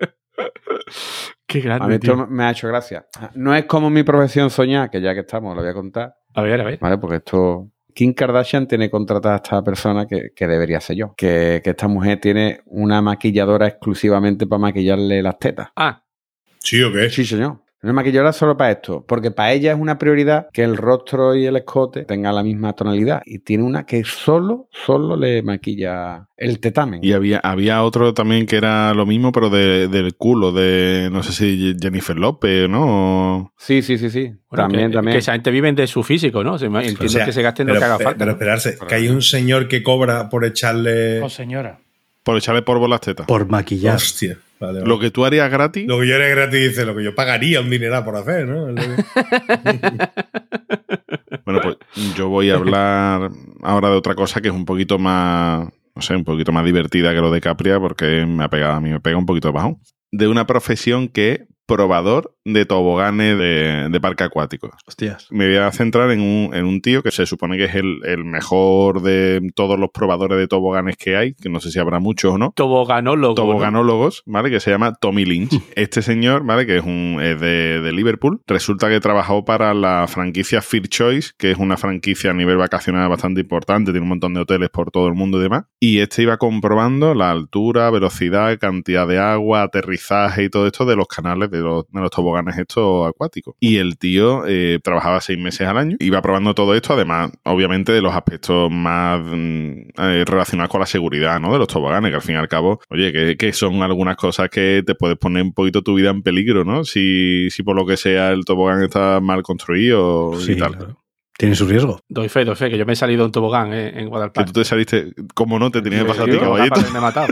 Qué A mí grande, esto tío. me ha hecho gracia. No es como mi profesión soñar, que ya que estamos, lo voy a contar, A ver, a ver. ¿vale? Porque esto. Kim Kardashian tiene contratada a esta persona que, que debería ser yo. Que, que esta mujer tiene una maquilladora exclusivamente para maquillarle las tetas. Ah, ¿Sí o qué? Sí, señor. Una maquilladora solo para esto. Porque para ella es una prioridad que el rostro y el escote tengan la misma tonalidad. Y tiene una que solo, solo le maquilla el tetamen. Y había, había otro también que era lo mismo, pero de- del culo, de no sé si Jennifer López, ¿no? Sí, sí, sí, sí. bueno, también, que, también. que esa gente vive de su físico, ¿no? Entiendo O sea, que se gasten lo pero, que haga falta. Pero ¿no? esperarse, que hay un señor que cobra por echarle. oh, señora. Por echarle polvo a las tetas. Por maquillar. Hostia. Vale, vale. Lo que tú harías gratis. Lo que yo era gratis dice, lo que yo pagaría un dineral por hacer, ¿no? [LAUGHS] Bueno, pues yo voy a hablar ahora de otra cosa que es un poquito más, no sé, un poquito más divertida que lo de Capria, porque me ha pegado, a mí me pega un poquito de bajón. De una profesión que probador de toboganes de, de parque acuático. Hostias. Me voy a centrar en un, en un tío que se supone que es el, el mejor de todos los probadores de toboganes que hay, que no sé si habrá muchos o no. Toboganólogo. ¿no? Toboganólogos, ¿vale? Que se llama Tommy Lynch. [LAUGHS] Este señor, ¿vale? Que es, un, es de, de Liverpool. Resulta que trabajó para la franquicia Fear Choice, que es una franquicia a nivel vacacional bastante importante, tiene un montón de hoteles por todo el mundo y demás. Y este iba comprobando la altura, velocidad, cantidad de agua, aterrizaje y todo esto de los canales de los, de los toboganes estos acuáticos. Y el tío eh, trabajaba seis meses al año, iba probando todo esto, además, obviamente, de los aspectos más mm, eh, relacionados con la seguridad, ¿no? De los toboganes, que al fin y al cabo, oye, que, que son algunas cosas que te puedes poner un poquito tu vida en peligro, ¿no? Si, si por lo que sea el tobogán está mal construido Sí, y tal. claro. Tiene su riesgo. Doy fe, doy fe, que yo me he salido en tobogán eh, en Que Guadalajara. tú te saliste, como no, te tenía que pasar a ti, caballito. me he matado.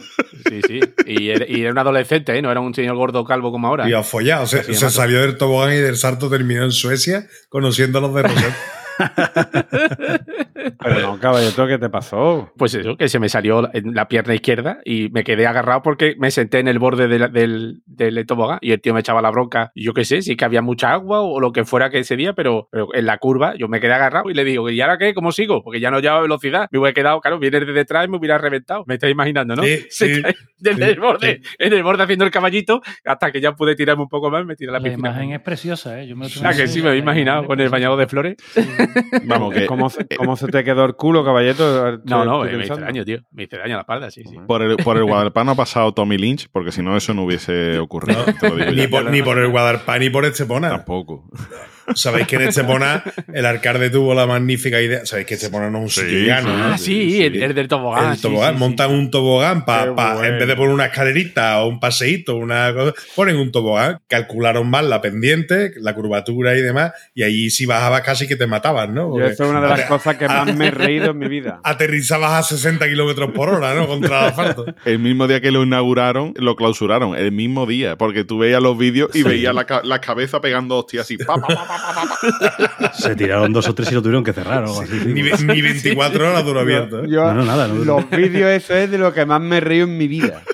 Sí, sí. Y era, y era un adolescente, ¿eh? No era un señor gordo calvo como ahora. Y a follar. O sea, Así se mato. salió del tobogán y del salto terminó en Suecia conociendo a los de [LAUGHS] Rosette. [LAUGHS] Pero no, caballito, ¿qué te pasó? Pues eso, que se me salió en la pierna izquierda y me quedé agarrado porque me senté en el borde de la- del, del tobogán y el tío me echaba la bronca. Y yo qué sé, sí que había mucha agua o lo que fuera que ese día, pero, pero en la curva yo me quedé agarrado y le digo, ¿y ahora qué? ¿Cómo sigo? Porque ya no llevaba velocidad. Me hubiera quedado, claro, viene de detrás y me hubiera reventado. Me estáis imaginando, ¿no? Sí, [LAUGHS] Se sí, cae en sí, el borde, sí. en el borde haciendo el caballito hasta que ya pude tirarme un poco más, me tiré a la La piscina. imagen es preciosa, ¿eh? Yo me lo tengo Ah, que que sí, me había imaginado con el bañado de flores. Vamos, que ¿Cómo se, cómo se te quedó el culo, caballito? No, no, me, hice daño, tío. Me hice daño a la espalda, sí, sí. por el, por el [LAUGHS] Guadalpano ha pasado Tommy Lynch, porque si no, eso no hubiese ocurrido. te lo digo ni, por, ni por el Guadalpá ni por Estepona. Tampoco. [LAUGHS] Sabéis que en Estepona el alcalde tuvo la magnífica idea. Sabéis que Estepona no es un Sí, sitio llano, ¿no? Ah, sí, El, el del tobogán. el sí, tobogán, sí, sí. montan un tobogán para bueno. en vez de poner una escalerita o un paseíto, una cosa, ponen un tobogán, calcularon mal la pendiente, la curvatura y demás, y allí si bajabas casi que te mataban, ¿no? Yo eso es una de las cosas que más me he reído en mi vida. [LAUGHS] aterrizabas a 60 kilómetros por hora, ¿no? Contra el asfalto. El mismo día que lo inauguraron, lo clausuraron. El mismo día, porque tú veías los vídeos y veías la, ca- la cabeza pegando hostias así. pa, pa, pa, pa, pa, pa. [LAUGHS] Se tiraron dos o tres y lo tuvieron que cerrar o algo así. Ni, ni 24 horas duró abierto. ¿eh? Yo- No, no, nada, no. los vídeos, eso es de lo que más me reído en mi vida. [LAUGHS]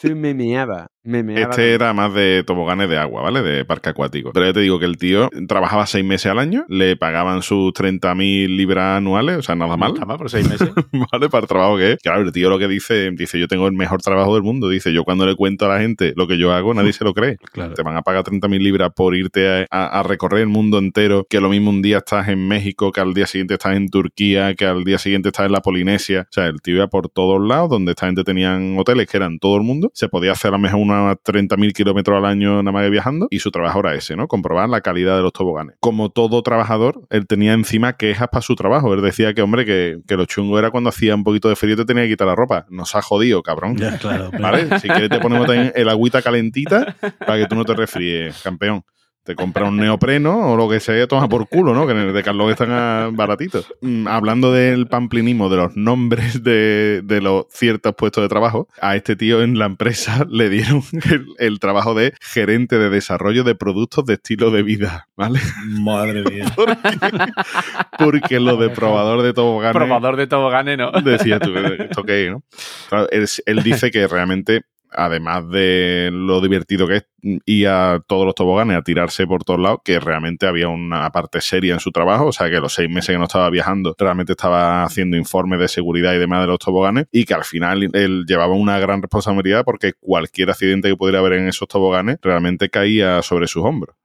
Sí, me meaba. Me meaba. Este era más de toboganes de agua, ¿vale? De parque acuático. Pero ya te digo que el tío trabajaba seis meses al año, le pagaban sus 30.000 libras anuales, o sea, nada mal. Está mal por seis meses. [LAUGHS] ¿Vale? Para el trabajo que es. Claro, el tío lo que dice, dice, yo tengo el mejor trabajo del mundo. Dice, yo cuando le cuento a la gente lo que yo hago, nadie se lo cree. [LAUGHS] Claro. Te van a pagar 30.000 libras por irte a, a- a recorrer el mundo entero, que lo mismo un día estás en México, que al día siguiente estás en Turquía, que al día siguiente estás en la Polinesia. O sea, el tío iba por todos lados, donde esta gente tenían hoteles que eran todo el mundo. Se podía hacer a lo mejor unos unos 30.000 kilómetros al año nada más que viajando y su trabajo era ese, ¿no? Comprobar la calidad de los toboganes. Como todo trabajador, él tenía encima quejas para su trabajo. Él decía que, hombre, que, que lo chungo era cuando hacía un poquito de frío y te tenía que quitar la ropa. Nos ha jodido, cabrón. Ya, claro. ¿Vale? Si quieres te ponemos también [LAUGHS] el agüita calentita para que tú no te resfríes, campeón. Te compra un neopreno o lo que sea, toma por culo, ¿no? Que en el de Carlos están baratitos. Mm, hablando del pamplinismo, de los nombres de, de los ciertos puestos de trabajo, a este tío en la empresa [LAUGHS] le dieron el, el trabajo de gerente de desarrollo de productos de estilo de vida, ¿vale? Madre mía. [LAUGHS] Porque lo de probador de toboganes... Probador de toboganes, ¿no? Decía tú, ¿esto qué es, no? Claro, él, él dice que realmente, además de lo divertido que es ir a todos los toboganes a tirarse por todos lados, que realmente había una parte seria en su trabajo, o sea que los seis meses que no estaba viajando, realmente estaba haciendo informes de seguridad y demás de los toboganes, y que al final él llevaba una gran responsabilidad porque cualquier accidente que pudiera haber en esos toboganes realmente caía sobre sus hombros.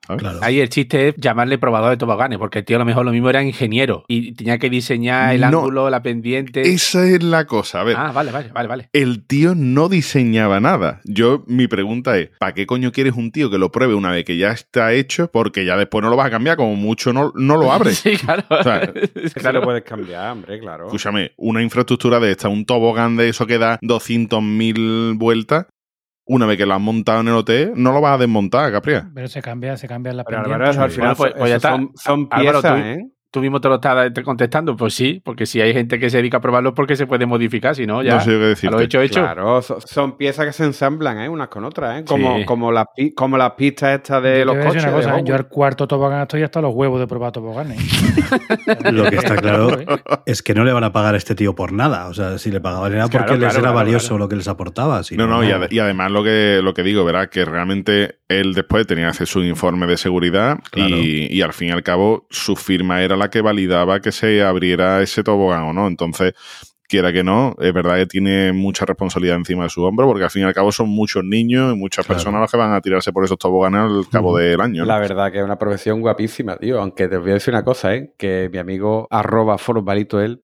Ahí el chiste es llamarle probador de toboganes, porque el tío a lo mejor lo mismo era ingeniero y tenía que diseñar el No. ángulo, la pendiente. Esa es la cosa, a ver. Ah, vale, vale, vale, vale. El tío no diseñaba nada. Yo, mi pregunta es, ¿para qué coño quieres un tío que lo pruebe una vez que ya está hecho? Porque ya después no lo vas a cambiar, como mucho no, no lo [LAUGHS] abres. Sí, claro. O sea, [LAUGHS] Eso lo puedes cambiar, hombre, claro. escúchame, una infraestructura de esta, un tobogán de eso que da 200.000 vueltas, una vez que lo has montado en el hotel, no lo vas a desmontar, Capria. Pero se cambia, se cambia la Pero pendiente. Al final Bueno, pues- pues ya eso está. son, son Álvaro, piezas, tú- ¿eh? Tú mismo te lo estás contestando, pues sí, porque si hay gente que se dedica a probarlo porque se puede modificar, si no, ya No sé yo qué decirte. lo hecho, hecho. Claro, so- son piezas que se ensamblan, ¿eh? Unas con otras, ¿eh? Como, Sí. como, las, como las pistas estas de Yo los coches. una de cosa, ¿eh? Hogwarts. yo al cuarto tobogán estoy hasta los huevos de probar toboganes. [LAUGHS] Lo que está claro ¿eh? es que no le van a pagar a este tío por nada. O sea, si le pagaban era porque Claro, les claro, era claro, valioso claro. lo que les aportaba. si No, no, y, ade- y además lo que, lo que digo, verá, que realmente él después tenía que hacer su informe de seguridad Claro. y, y al fin y al cabo su firma era la que validaba que se abriera ese tobogán o no. Entonces, quiera que no, es verdad que tiene mucha responsabilidad encima de su hombro porque al fin y al cabo son muchos niños y muchas Claro. personas los que van a tirarse por esos toboganes al cabo del año. ¿no? La verdad que es una profesión guapísima, tío. Aunque te voy a decir una cosa, ¿eh? Que mi amigo arroba él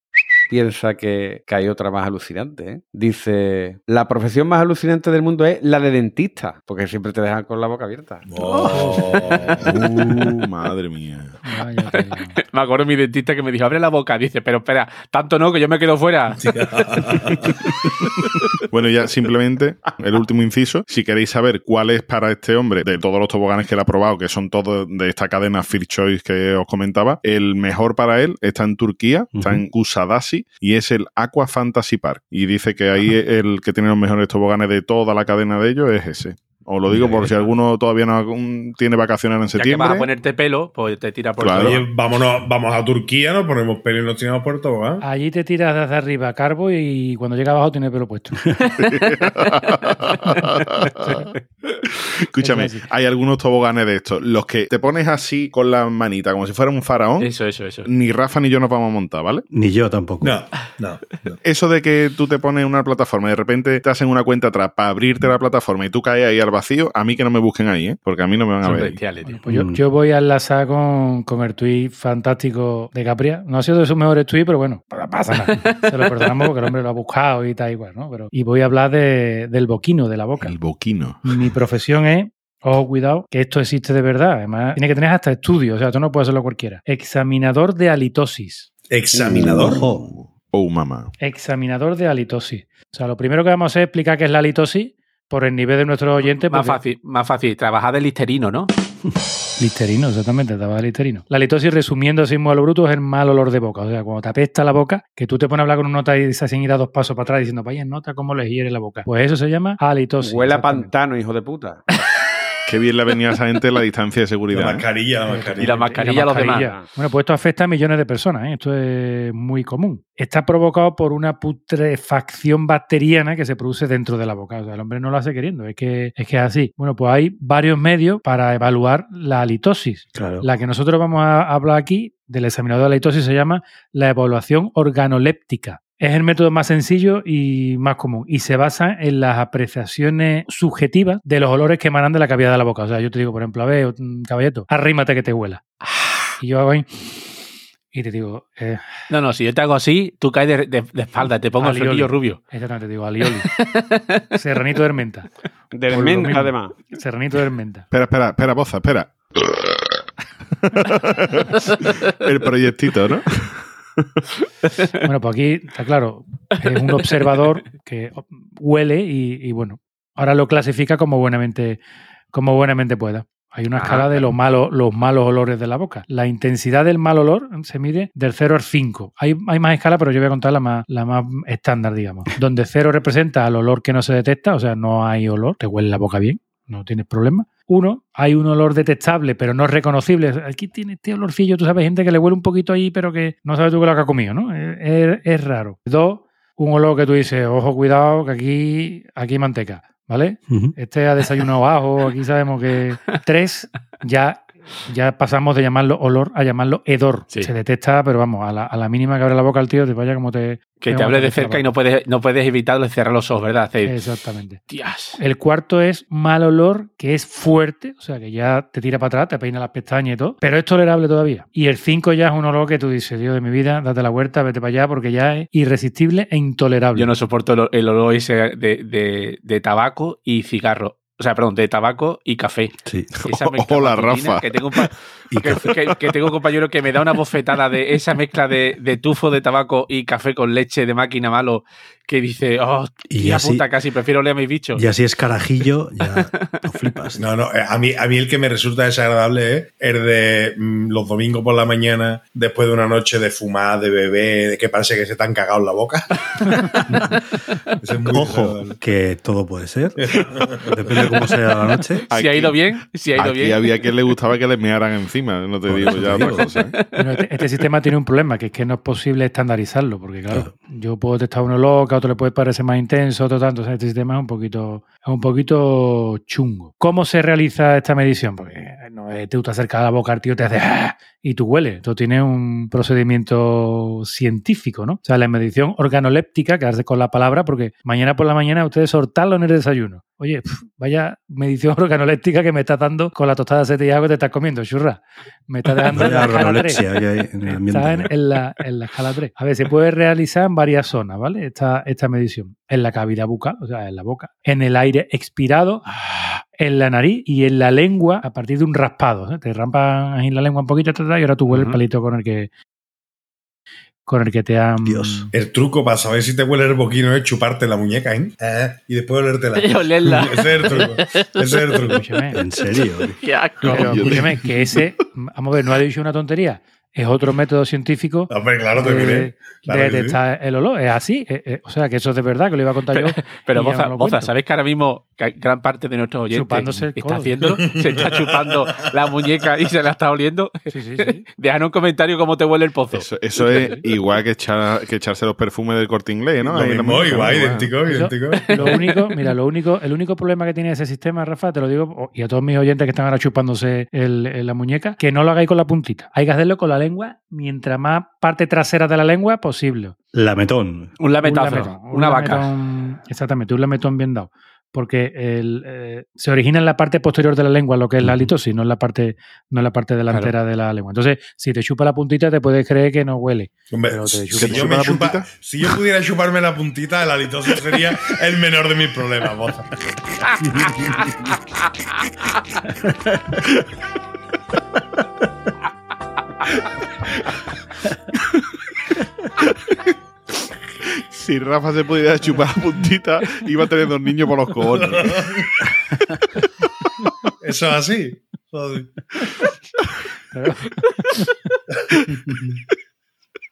piensa que, que hay otra más alucinante, ¿eh? Dice, la profesión más alucinante del mundo es la de dentista, porque siempre te dejan con la boca abierta. [LAUGHS] Oh. Uh, madre mía. [LAUGHS] Me acuerdo de mi dentista que me dijo, abre la boca. Dice, pero espera, tanto no, que yo me quedo fuera. [LAUGHS] Bueno, ya simplemente el último inciso. Si queréis saber cuál es para este hombre, de todos los toboganes que él ha probado, que son todos de esta cadena First Choice que os comentaba, el mejor para él está en Turquía, está en Kusadasi y es el Aqua Fantasy Park. Y dice que ahí el que tiene los mejores toboganes de toda la cadena de ellos es ese. Os lo digo por si alguno todavía no tiene vacaciones en Ya que septiembre. vas a ponerte pelo, pues te tira por Claro. todo. Oye, vámonos, vamos a Turquía, nos ponemos pelo y nos tiramos por tobogán. Allí te tiras desde arriba carbo y cuando llega abajo tiene pelo puesto. [LAUGHS] [LAUGHS] [LAUGHS] Escúchame, es hay algunos toboganes de estos. Los que te pones así con la manita, como si fuera un faraón, Eso, eso, eso. ni Rafa ni yo nos vamos a montar, ¿vale? Ni yo tampoco. No, no, no. Eso de que tú te pones en una plataforma y de repente te hacen una cuenta atrás para abrirte la plataforma y tú caes ahí al vacío, a mí que no me busquen ahí, ¿eh? Porque a mí no me van a Son ver. ahí. bestiales, tío. Pues yo, Mm. yo voy a enlazar con, con el tuit fantástico de Capria. No ha sido de sus mejores tweets, pero bueno, no pasa nada. [LAUGHS] Se lo perdonamos porque el hombre lo ha buscado y tal igual, ¿no? Pero, y voy a hablar de- del boquino, de la boca. El boquino. Mi profesión es, ojo, cuidado, que esto existe de verdad. Además, tiene que tener hasta estudios, o sea, tú no puedes hacerlo cualquiera. Examinador de halitosis. Examinador. Ojo. Oh, mamá. Examinador de halitosis. O sea, lo primero que vamos a hacer es explicar qué es la halitosis por el nivel de nuestro oyente. Más porque- fácil, más fácil. Trabajar de listerino, ¿no? [LAUGHS] Listerino, exactamente, estaba de listerino. La halitosis, resumiendo así muy a lo bruto, es el mal olor de boca. O sea, cuando te apesta la boca, que tú te pones a hablar con un nota y se hacen ir a dos pasos para atrás diciendo, vaya, nota cómo le hiere la boca. Pues eso se llama halitosis. Huele a pantano, hijo de puta. [LAUGHS] Qué bien le venía a esa gente la distancia de La seguridad. ¿eh? mascarilla, la Y mascarilla. la Y mascarilla la a los demás. mascarilla. Bueno, pues esto afecta a millones de personas, ¿eh? esto es muy común. Está provocado por una putrefacción bacteriana que se produce dentro de la boca. O sea, el hombre no lo hace queriendo, es que es, que es así. Bueno, pues hay varios medios para evaluar la halitosis. Claro. La que nosotros vamos a hablar aquí del examinador de la halitosis se llama la evaluación organoléptica. Es el método más sencillo y más común y se basa en las apreciaciones subjetivas de los olores que emanan de la cavidad de la boca. O sea, yo te digo, por ejemplo, a ver, caballeto, arrímate que te huela. Y yo hago ahí y te digo, eh, No, no, si yo te hago así, tú caes de, de- de espalda, te pongo el alioli. flequillo rubio. Exactamente, te digo, alioli. [LAUGHS] Serranito de Hermenta. De Por lo menta, mismo. además. Serranito de Hermenta. Espera, espera, espera, Boza, espera. [LAUGHS] el proyectito, ¿no? [LAUGHS] Bueno, pues aquí está claro, es un observador que huele y, y, bueno, ahora lo clasifica como buenamente, como buenamente pueda. Hay una Ah, escala de los malos, los malos olores de la boca. La intensidad del mal olor se mide del 0 al 5. Hay, hay más escalas, pero yo voy a contar la más, la más estándar, digamos. Donde 0 representa al olor que no se detecta, o sea, no hay olor, te huele la boca bien, no tienes problema. Uno, hay un olor detectable, pero no reconocible. Aquí tiene este olorcillo, tú sabes, gente que le huele un poquito ahí, pero que no sabes tú qué es lo que ha comido, ¿no? Es, raro. Dos, un olor que tú dices, ojo, cuidado, que aquí, aquí hay manteca, ¿vale? Este ha desayunado ajo, aquí sabemos que. Tres, ya, ya pasamos de llamarlo olor a llamarlo hedor. Sí. Se detecta, pero vamos, a la, a la mínima que abre la boca al tío, te vaya como te. Que te hable de cerca y no puedes, no puedes evitarlo de cerrar los ojos, ¿verdad? Exactamente. "Tías". El cuarto es mal olor, que es fuerte, o sea, que ya te tira para atrás, te peina las pestañas y todo, pero es tolerable todavía. Y el cinco ya es un olor que tú dices, Dios de mi vida, date la vuelta, vete para allá, porque ya es irresistible e intolerable. Yo no soporto el, el olor ese de, de- de tabaco y cigarro. O sea, perdón, de tabaco y café. Sí. Esa [LAUGHS] Hola, Rafa. Que tengo, un pa- Y que, que- que tengo un compañero que me da una bofetada de esa mezcla de, de tufo de tabaco y café con leche de máquina malo que dice, oh, Y tía así- puta, casi prefiero leer a mis bichos. Y así es carajillo, ya [LAUGHS] no flipas. No, no, eh, a mí, a mí el que me resulta desagradable es el de mm, los domingos por la mañana, después de una noche de fumar, de beber, de que parece que se te han cagado en la boca. [LAUGHS] Ese es muy Ojo, desagradable. que todo puede ser. Depende de cómo sea la noche. Si ha ido bien, si ha ido Aquí bien. había quien le gustaba que le mearan encima, no te Por digo ya otra cosa. ¿eh? Bueno, este, este sistema tiene un problema, que es que no es posible estandarizarlo, porque claro, yo puedo detectar uno otro le puede parecer más intenso, otro tanto. O sea, este sistema es un poquito, es un poquito chungo. ¿Cómo se realiza esta medición? Porque no es te acercas a la boca al tío, te hace "Ah", y tú hueles. Esto tiene un procedimiento científico, ¿no? O sea, la medición organoléptica, quedarse con la palabra, porque mañana por la mañana ustedes sortarlo en el desayuno. Oye, pf, vaya medición [LAUGHS] organoléptica que me estás dando con la tostada de sete y algo que te estás comiendo, churra. Me estás dejando en la escala en el ambiente. Está en, en la, en la escala 3. A ver, se puede realizar en varias zonas, ¿vale? Esta, esta medición. En la cavidad bucal, o sea, en la boca. En el aire expirado, en la nariz y en la lengua a partir de un raspado. ¿eh? Te rampan ahí la lengua un poquito ta, ta, y ahora tú hueles el palito con el que con el que te han... Dios. El truco para saber si te huele el boquino es chuparte la muñeca, ¿eh? Eh, y después olértela. [LAUGHS] Y olerla. Ese es el truco. Ese es el truco. Escúchame, ¿En serio? Qué asco. pero escúchame, que ese, vamos a ver, no ha dicho una tontería. Es otro método científico Hombre, claro, te de, diré. Claro de que sí. detectar el olor. Es así. eh, eh, o sea, que eso es de verdad, que lo iba a contar yo. [LAUGHS] Pero Boza, no lo Boza. ¿sabéis que ahora mismo gran parte de nuestros oyentes Chupándose el está haciéndolo? [LAUGHS] Se está chupando la muñeca y se la está oliendo. Sí, sí, sí. [LAUGHS] Deja en un comentario cómo te huele el pozo. Eso, eso es igual que, echar, que echarse los perfumes del corte inglés, ¿no? Lo mismo, igual, idéntico, Eso- idéntico. Lo único, mira, lo único, el único problema que tiene ese sistema, Rafa, te lo digo, y a todos mis oyentes que están ahora chupándose el- el- la muñeca, que no lo hagáis con la puntita. Hay que hacerlo con la lengua, mientras más parte trasera de la lengua posible. Lametón. Un lametazo, Un lametón, un una vaca. lametón- exactamente, un lametón bien dado. Porque el, eh, se origina en la parte posterior de la lengua, lo que es la halitosis, no en la parte, no en la parte delantera de la lengua. Entonces, si te chupa la puntita, te puedes creer que no huele. Hombre, Pero te si, yo chupa me la chupa- puntita? si yo pudiera chuparme la puntita, el halitosis sería el menor de mis problemas. [LAUGHS] Si Rafa se pudiera chupar la puntita, iba a tener dos niños por los cojones. Eso es así.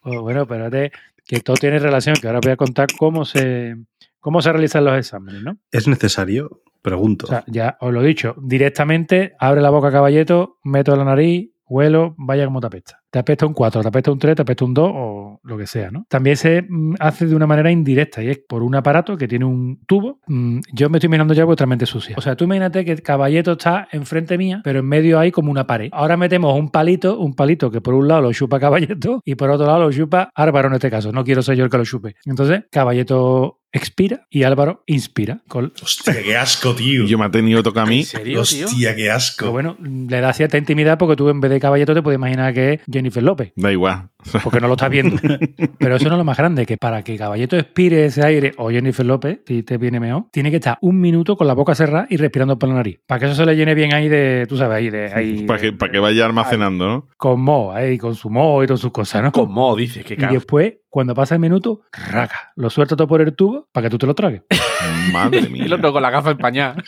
Oh, bueno, espérate, que todo tiene relación, que ahora voy a contar cómo se, cómo se realizan los exámenes, ¿no? ¿Es necesario? Pregunto. O sea, ya os lo he dicho, directamente abre la boca caballeto, meto la nariz, huelo, vaya como te apesta. Te apesta un 4, te apesta un 3, te apesta un 2 o lo que sea, ¿no? También se mm, hace de una manera indirecta y es por un aparato que tiene un tubo. Mm, Yo me estoy mirando ya vuestra mente sucia. O sea, tú imagínate que el caballeto está enfrente mía, pero en medio hay como una pared. Ahora metemos un palito, un palito que por un lado lo chupa [LAUGHS] caballeto y por otro lado lo chupa Álvaro en este caso. No quiero ser yo el que lo chupe. Entonces, caballeto expira y Álvaro inspira. Con- Hostia, qué asco, [LAUGHS] tío. Yo me ha tenido que tocar a mí. ¿En serio, tío? Hostia, qué asco. Pero bueno, le da cierta intimidad porque tú en vez de Caballeto te puedes imaginar que es Jennifer López, Da igual. porque no lo estás viendo. [LAUGHS] Pero eso no es lo más grande, que para que Caballeto expire ese aire o Jennifer López, si te viene mejor, tiene que estar un minuto con la boca cerrada y respirando por la nariz. Para que eso se le llene bien ahí de, tú sabes, ahí de... Ahí, Para que, para que vaya almacenando, ¿no? Con mo, ahí, con su mo y todas sus cosas, ¿no? Con mo, dice, que y después, cuando pasa el minuto, raca, lo suelta todo por el tubo para que tú te lo tragues. [LAUGHS] Madre Y mía. el otro con la gafa empañada. [LAUGHS]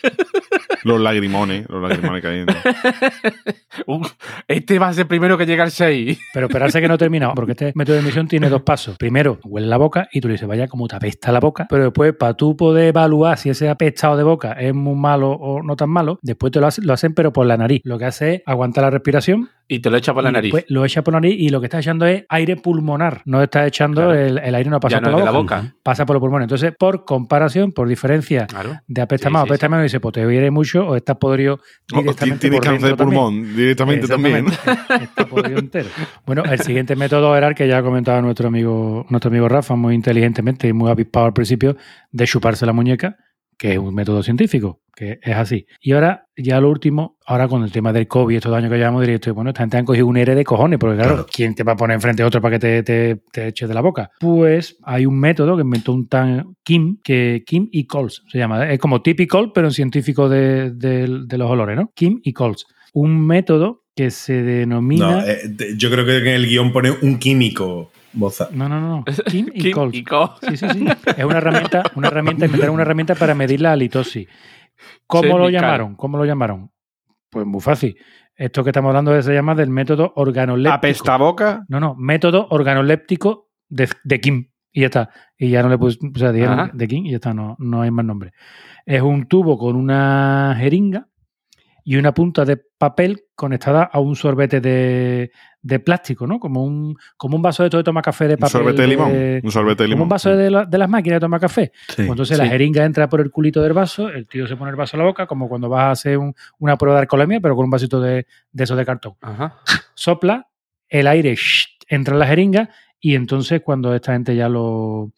Los lagrimones, los lagrimones cayendo. [LAUGHS] Uh, este va a ser primero que llega al 6. Pero esperarse que no he terminado, porque este método de emisión tiene dos pasos. Primero, huele la boca y tú le dices, vaya, como te apesta la boca. Pero después, para tú poder evaluar si ese apestado de boca es muy malo o no tan malo, después te lo, hace- lo hacen, pero por la nariz. Lo que hace es aguantar la respiración. Y te lo echa por la nariz. después lo echa por la nariz y lo que está echando es aire pulmonar. No está echando Claro. el, el aire, no pasa Ya por la boca. Pasa por los pulmones. Entonces, por comparación, por diferencia Claro. de apesta Sí, más o sí, apesta sí. menos, dice, pues te oye mucho o estás podrido O directamente Tienes por cáncer de también. pulmón directamente también. Está podrido entero. Bueno, el siguiente método era el que ya ha comentado nuestro amigo, nuestro amigo Rafa, muy inteligentemente y muy avispado al principio, de chuparse la muñeca, que es un método científico, que es así. Y ahora, ya lo último, ahora con el tema del COVID, estos años que llevamos, diría esto, bueno, esta gente han cogido un ERE de cojones, porque claro, ¿quién te va a poner enfrente a otro para que te, te, te eches de la boca? Pues hay un método que inventó un tan Kim, que Kim y Coles se llama. Es como typical, pero en científico de, de- de los olores, ¿no? Kim y Coles. Un método que se denomina... No, eh, yo creo que en el guion pone un químico. Boza. No, no, no. [LAUGHS] Kim y Kim Coles. y. Sí, sí, sí. Es una herramienta, una herramienta, inventaron una herramienta para medir la halitosis. ¿Cómo lo llamaron? ¿Cómo lo llamaron? Pues muy fácil. Esto que estamos hablando se llama del método organoléptico. Apesta boca. No, no, método organoléptico de, de Kim. Y ya está. Y ya no le puse, o sea, dijeron de Kim y ya está, no, no hay más nombre. Es un tubo con una jeringa y una punta de papel conectada a un sorbete de, de plástico, ¿no? Como un, como un vaso de todo de toma café de Un papel. sorbete de limón. de- Un sorbete de como limón. un vaso de, la- de las máquinas de tomar café. Sí. Pues entonces Sí. la jeringa entra por el culito del vaso, el tío se pone el vaso a la boca, como cuando vas a hacer un- una prueba de alcoholemia, pero con un vasito de, de eso de cartón. Ajá. Sopla, el aire shh, entra en la jeringa y entonces cuando esta gente ya lo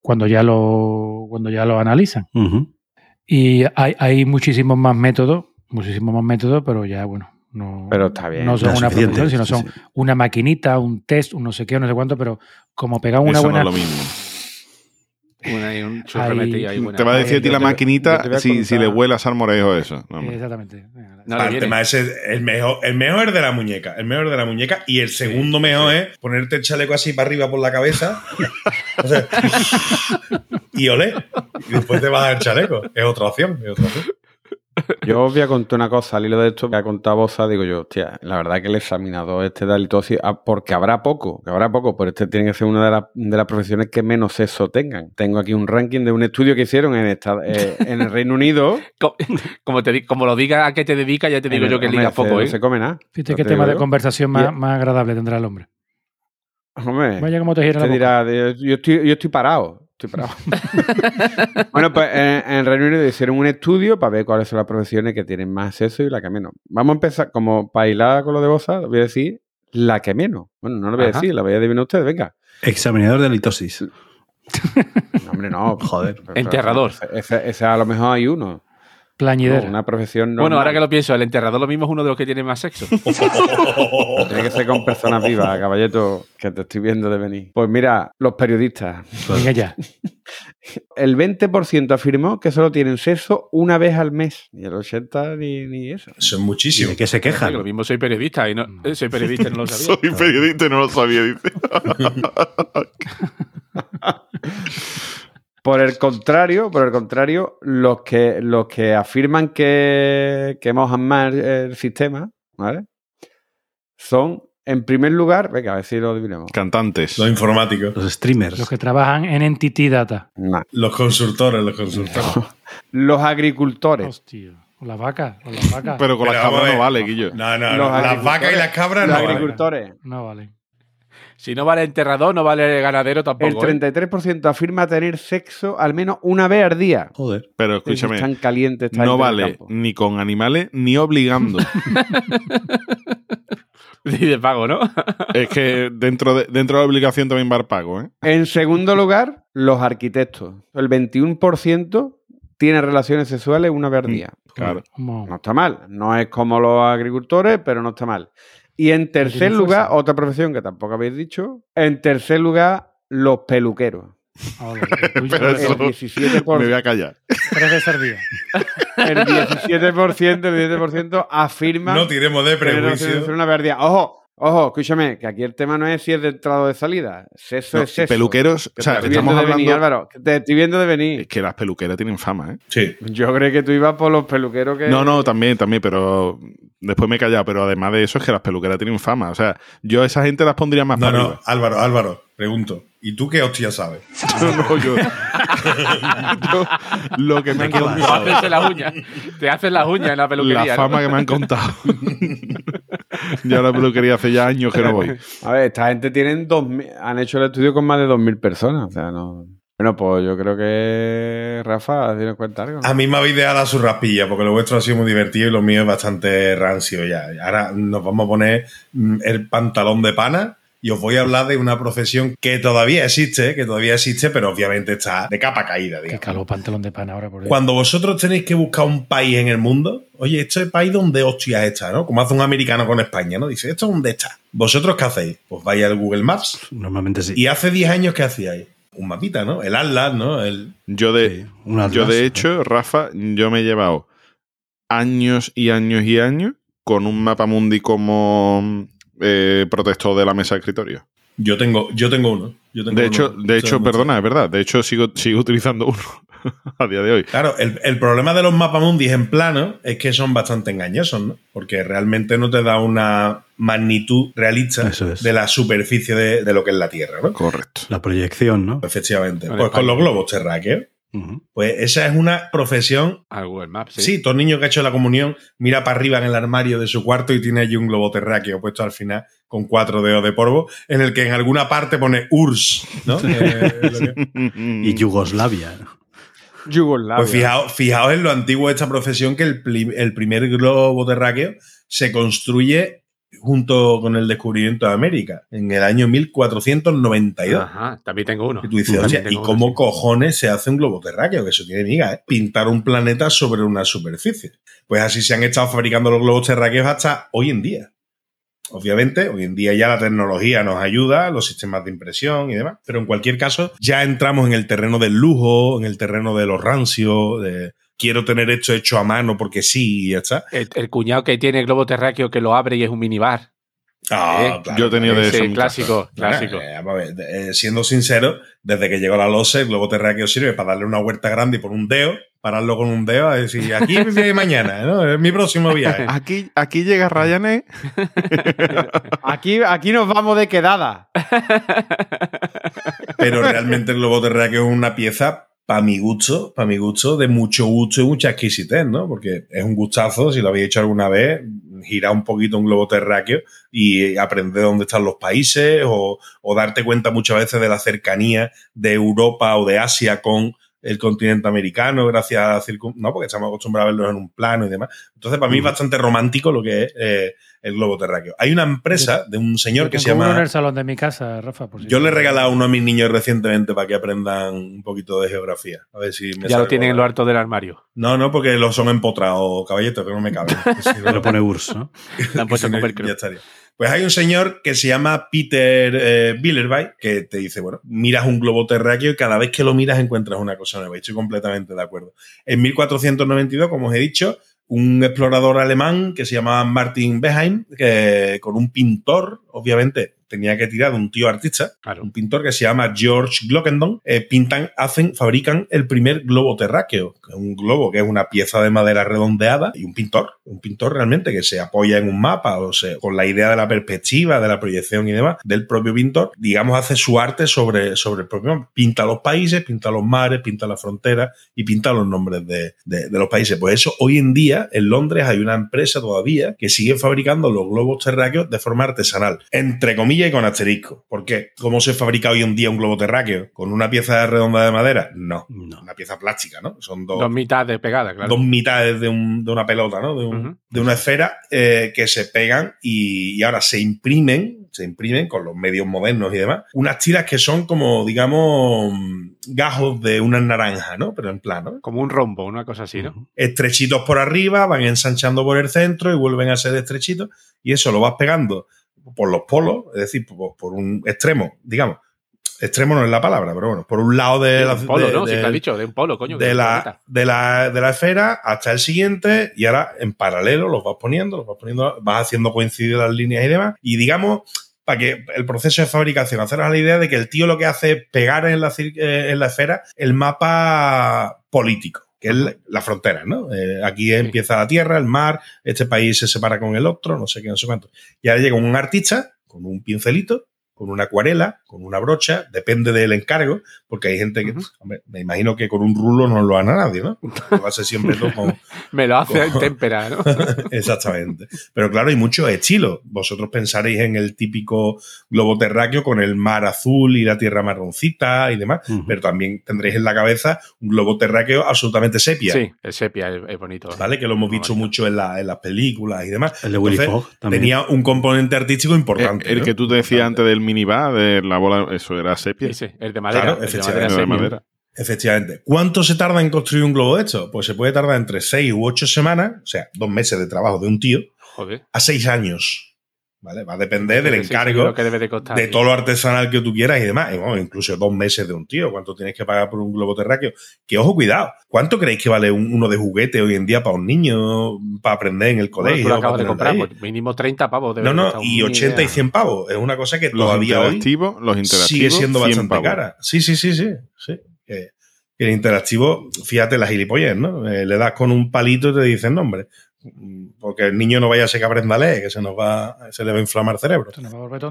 cuando ya lo cuando ya lo analizan. Y hay, hay muchísimos más métodos, muchísimos más métodos, pero ya bueno, no, Pero está bien. no son una profesión, sino sí, son sí. una maquinita, un test, un no sé qué, un no sé cuánto, pero como pegar una Eso buena no es lo mismo. Una y un Ahí- ahí buena. Te va a decir a ti la te- maquinita te si, si le contar- huele a salmorejo eso. No. Exactamente. No el tema es el mejor, el mejor es de la muñeca. El mejor de la muñeca. Y el segundo mejor es ponerte el chaleco así para arriba por la cabeza. O sea, [LAUGHS] y olé. Y después te bajas el chaleco. Es otra opción. Es otra opción. Yo os voy a contar una cosa al hilo de esto que ha contado Boza, digo yo, hostia, la verdad que el examinador este de halitosis, ah, porque habrá poco, que habrá poco, pero este tiene que ser una de, las- de las profesiones que menos sexo tengan. Tengo aquí un ranking de un estudio que hicieron en, esta- eh, en el Reino Unido. [LAUGHS] Co- Como, te, como lo diga a qué te dedicas, ya te digo el- yo que hombre, liga se- poco, No ¿eh? se come nada. Fíjate qué te tema de conversación más, más agradable tendrá el hombre. Hombre, Vaya como te gira la boca. dirá, yo, estoy, yo estoy parado. Estoy [LAUGHS] bueno, pues en, en el Reino Unido hicieron un estudio para ver cuáles son las profesiones que tienen más sexo y la que menos. Vamos a empezar, como para hilar con lo de Boza, voy a decir la que menos. Bueno, no lo voy a decir, la voy a adivinar ustedes, venga. Examinador de halitosis. [LAUGHS] No, hombre, no. Joder. Enterrador. Ese, ese- ese a lo mejor hay uno. Plañidera. No, una profesión normal. Bueno, ahora que lo pienso, el enterrador lo mismo es uno de los que tiene más sexo. [LAUGHS] Tiene que ser con personas vivas, caballeto, que te estoy viendo de venir. Pues mira, los periodistas. Venga ya. [LAUGHS] El 20% afirmó que solo tienen sexo una vez al mes. Y el 80% ni, ni eso. Eso es ¿Y muchísimo. de qué se Que lo quejan? mismo soy periodista y no eh, soy periodista y no lo sabía. [LAUGHS] Soy periodista y no lo sabía, dice. Por el contrario, por el contrario, los que, los que afirman que, que mojan más el sistema, ¿vale? Son, en primer lugar, venga, a ver si lo adivinamos. Cantantes. Los informáticos. Los streamers. Los que trabajan en Entity Data. Nah. Los consultores, los consultores. Los agricultores. Hostia. Con las vacas. Con las vacas. Pero con Pero las cabras no vale, Guillo. No, no, Los no. Las vacas y las cabras Los no. valen. agricultores. No vale. Si no vale enterrador, no vale ganadero El tampoco. ¿eh? 33% afirma tener sexo al menos una vez al día. Joder. Pero Es tan escúchame, caliente esta no gente del vale ni con animales ni obligando. [LAUGHS] Y de pago, ¿no? [LAUGHS] Es que dentro de, dentro de la obligación también va el pago, ¿eh? En segundo lugar, los arquitectos. El 21% tiene relaciones sexuales una vez al día. Claro. No está mal. No es como los agricultores, pero no está mal. Y en tercer lugar, fuerza. otra profesión que tampoco habéis dicho. En tercer lugar, los peluqueros. El tuyo [LAUGHS] Pero es eso- El 17%, Me voy a callar. el 17%, el 17% afirma No tiremos de prejuicio. una día. Ojo, ojo, escúchame, que aquí el tema no es si es de entrada o de salida. Sexo No, es sexo. peluqueros, Que o sea, te estamos venir, hablando. Álvaro. que Te estoy viendo de venir. Es que las peluqueras tienen fama, ¿eh? Sí. Yo creo que tú ibas por los peluqueros que. No, no, también, también, pero después me he callado. Pero además de eso es que las peluqueras tienen fama. O sea, yo a esa gente las pondría más No, para no, arriba. Álvaro, Álvaro, pregunto. ¿Y tú qué hostia sabes? [LAUGHS] No, no, yo, [LAUGHS] yo lo que me han Te contado, haces las uñas. Te haces las uñas en la peluquería. la ¿no? fama que me han contado. [LAUGHS] yo a la peluquería hace ya años que no voy. A ver, esta gente tienen dos mil- han hecho el estudio con más de 2.000 personas. O sea, no. Bueno, pues yo creo que Rafa, ¿tienes cuenta algo? A mí me habéis dejado su raspilla, porque lo vuestro ha sido muy divertido y lo mío es bastante rancio ya. Ahora nos vamos a poner mm, el pantalón de pana y os voy a hablar de una profesión que todavía existe, que todavía existe, pero obviamente está de capa caída, Que digamos. caló pantalón de pan ahora por ahí. Cuando vosotros tenéis que buscar un país en el mundo, oye, este es el país donde hostia está, ¿no? Como hace un americano con España, ¿no? Dice, ¿esto dónde está? ¿Vosotros qué hacéis? Pues vais al Google Maps. Normalmente sí. Y hace 10 años, ¿qué hacíais? Un mapita, ¿no? El Atlas, ¿no? El... Yo de, Sí, un atlas. yo de hecho, Rafa, yo me he llevado años y años y años con un mapa mundi como eh, protector de la mesa de escritorio. Yo tengo, yo tengo uno. Yo tengo De uno. hecho, de hecho, perdona, es verdad. De hecho, sigo, sigo utilizando uno [LAUGHS] a día de hoy. Claro, el, el problema de los mapamundis en plano es que son bastante engañosos, ¿no? Porque realmente no te da una magnitud realista es. de la superficie de, de lo que es la Tierra, ¿no? Correcto. La proyección, ¿no? Efectivamente. Pues con los globos terráqueos, Pues esa es una profesión. Al Google Maps, Sí. sí. todo niño que ha hecho la comunión mira para arriba en el armario de su cuarto y tiene allí un globo terráqueo puesto al final con cuatro dedos de polvo, en el que en alguna parte pone URSS, ¿no? [LAUGHS] Y Yugoslavia. Yugoslavia. Pues fijaos, fijaos en lo antiguo de esta profesión que el, pli- el primer globo terráqueo se construye junto con el descubrimiento de América en el año 1492. Ajá, también tengo uno. Y tú dices, "Hostia, ¿y uno, cómo cojones se hace un globo terráqueo? Que eso tiene miga, ¿eh? Pintar un planeta sobre una superficie. Pues así se han estado fabricando los globos terráqueos hasta hoy en día. Obviamente, hoy en día ya la tecnología nos ayuda, los sistemas de impresión y demás, pero en cualquier caso ya entramos en el terreno del lujo, en el terreno de los rancios, de quiero tener esto hecho a mano porque sí y ya está. El, el cuñado que tiene el globo terráqueo que lo abre y es un minibar. Ah, Eh, claro, yo he tenido de Ese eso. clásico, Bueno, clásico. eh, vamos a ver, eh, siendo sincero, desde que llegó la LOSE, el globo terráqueo sirve para darle una huerta grande y por un dedo, pararlo con un dedo, a decir, aquí mañana, ¿no? Es mi próximo viaje. Aquí, aquí llega Ryanair. [LAUGHS] Aquí, aquí nos vamos de quedada. Pero realmente el globo terráqueo es una pieza, para mi gusto, para mi gusto, de mucho gusto y mucha exquisitez, ¿no? Porque es un gustazo, si lo habéis hecho alguna vez, girar un poquito un globo terráqueo y aprender dónde están los países o, o darte cuenta muchas veces de la cercanía de Europa o de Asia con el continente americano gracias a la circun... No, porque estamos acostumbrados a verlos en un plano y demás. Entonces, para mí es bastante romántico lo que es eh, el globo terráqueo. Hay una empresa de un señor Yo que se tengo uno llama... en el salón de mi casa, Rafa. por si Yo le he regalado uno a mis niños recientemente para que aprendan un poquito de geografía. A ver si me Ya lo tienen en lo alto del armario. No, no, porque los son empotrados, caballetos, que no me caben. [LAUGHS] [LAUGHS] Que si no- Lo pone URSS, ¿no? Le han que puesto si no, con velcro. ya estaría. Pues hay un señor que se llama Peter eh, Billerby que te dice, bueno, miras un globo terráqueo y cada vez que lo miras encuentras una cosa nueva. Y estoy completamente de acuerdo. En 1492, como os he dicho, un explorador alemán que se llamaba Martin Beheim, que con un pintor, obviamente, tenía que tirar de un tío artista, Claro. un pintor que se llama George Glockendon, eh, pintan, hacen, fabrican el primer globo terráqueo, que es un globo que es una pieza de madera redondeada y un pintor, un pintor realmente que se apoya en un mapa, o sea, con la idea de la perspectiva, de la proyección y demás, del propio pintor, digamos, hace su arte sobre, sobre el propio. Pinta los países, pinta los mares, pinta las fronteras y pinta los nombres de, de- de los países. Pues eso, hoy en día, en Londres hay una empresa todavía que sigue fabricando los globos terráqueos de forma artesanal. Entre comillas y con asterisco. ¿Por qué? ¿Cómo se fabrica hoy en día un globo terráqueo? ¿Con una pieza redonda de madera? No. Una pieza plástica, ¿no? Son dos, Dos mitades pegadas, claro. dos mitades de, un- de una pelota, ¿no? De, un- de una esfera eh, que se pegan y, y ahora se imprimen, se imprimen con los medios modernos y demás, unas tiras que son como, digamos, gajos de una naranja, ¿no? Pero en plano. Como un rombo, una cosa así, ¿no? Estrechitos por arriba, van ensanchando por el centro y vuelven a ser estrechitos y eso lo vas pegando por los polos, es decir, por, por un extremo, digamos. Extremo no es la palabra, pero bueno, por un lado de De la un polo, de- ¿no? Si de- te has dicho, de un polo, coño. de la, de, la, de la esfera hasta el siguiente y ahora en paralelo los vas poniendo, los vas poniendo, vas haciendo coincidir las líneas y demás. Y digamos, para que el proceso de fabricación, haceros la idea de que el tío lo que hace es pegar en la, eh, en la esfera el mapa político que es la- la frontera, ¿no? Eh, aquí empieza la tierra, el mar, este país se separa con el otro, no sé qué, no sé cuánto. Y ahora llega un artista con un pincelito, con una acuarela, con una brocha, depende del encargo, porque hay gente que, hombre, me imagino que con un rulo no lo hará nadie, ¿no? [LAUGHS] Lo hace siempre todo con, Me lo hace con- en témpera, ¿no? [LAUGHS] Exactamente. Pero claro, hay muchos estilos. Vosotros pensaréis en el típico globo terráqueo con el mar azul y la tierra marroncita y demás, pero también tendréis en la cabeza un globo terráqueo absolutamente sepia. Sí, el sepia es, bonito. ¿Vale? Que lo hemos visto mucho en, la- en las películas y demás. El de Willy Entonces, Fogg también. Tenía un componente artístico importante. El ¿no? que tú te decías antes del minibar, de la bola, eso era sepia. Ese, el de madera. Claro, el efectivamente. de madera. Efectivamente. ¿Cuánto se tarda en construir un globo de esto? Pues se puede tardar entre seis u ocho semanas, o sea, dos meses de trabajo de un tío, Joder. a seis años. ¿Vale? Va a depender del Sí, sí, encargo, lo que debe de costar. de sí. todo lo artesanal que tú quieras y demás. Y, bueno, incluso dos meses de un tío. ¿Cuánto tienes que pagar por un globo terráqueo? Que ojo, cuidado. ¿Cuánto creéis que vale un- uno de juguete hoy en día para un niño, para aprender en el Bueno, colegio? tú lo para acabas de comprar, pues mínimo 30 pavos. debe No, no, y ni 80 y idea. 100 pavos. Es una cosa que Los todavía hoy interactivos, los interactivos. sigue siendo 100 bastante pavos. cara. Sí, sí, sí, sí. sí. El interactivo, fíjate la gilipollez, ¿no? Eh, le das con un palito y te dicen nombre. Porque el niño no vaya a ser que aprenda a leer, que se nos va, se le va a inflamar el cerebro.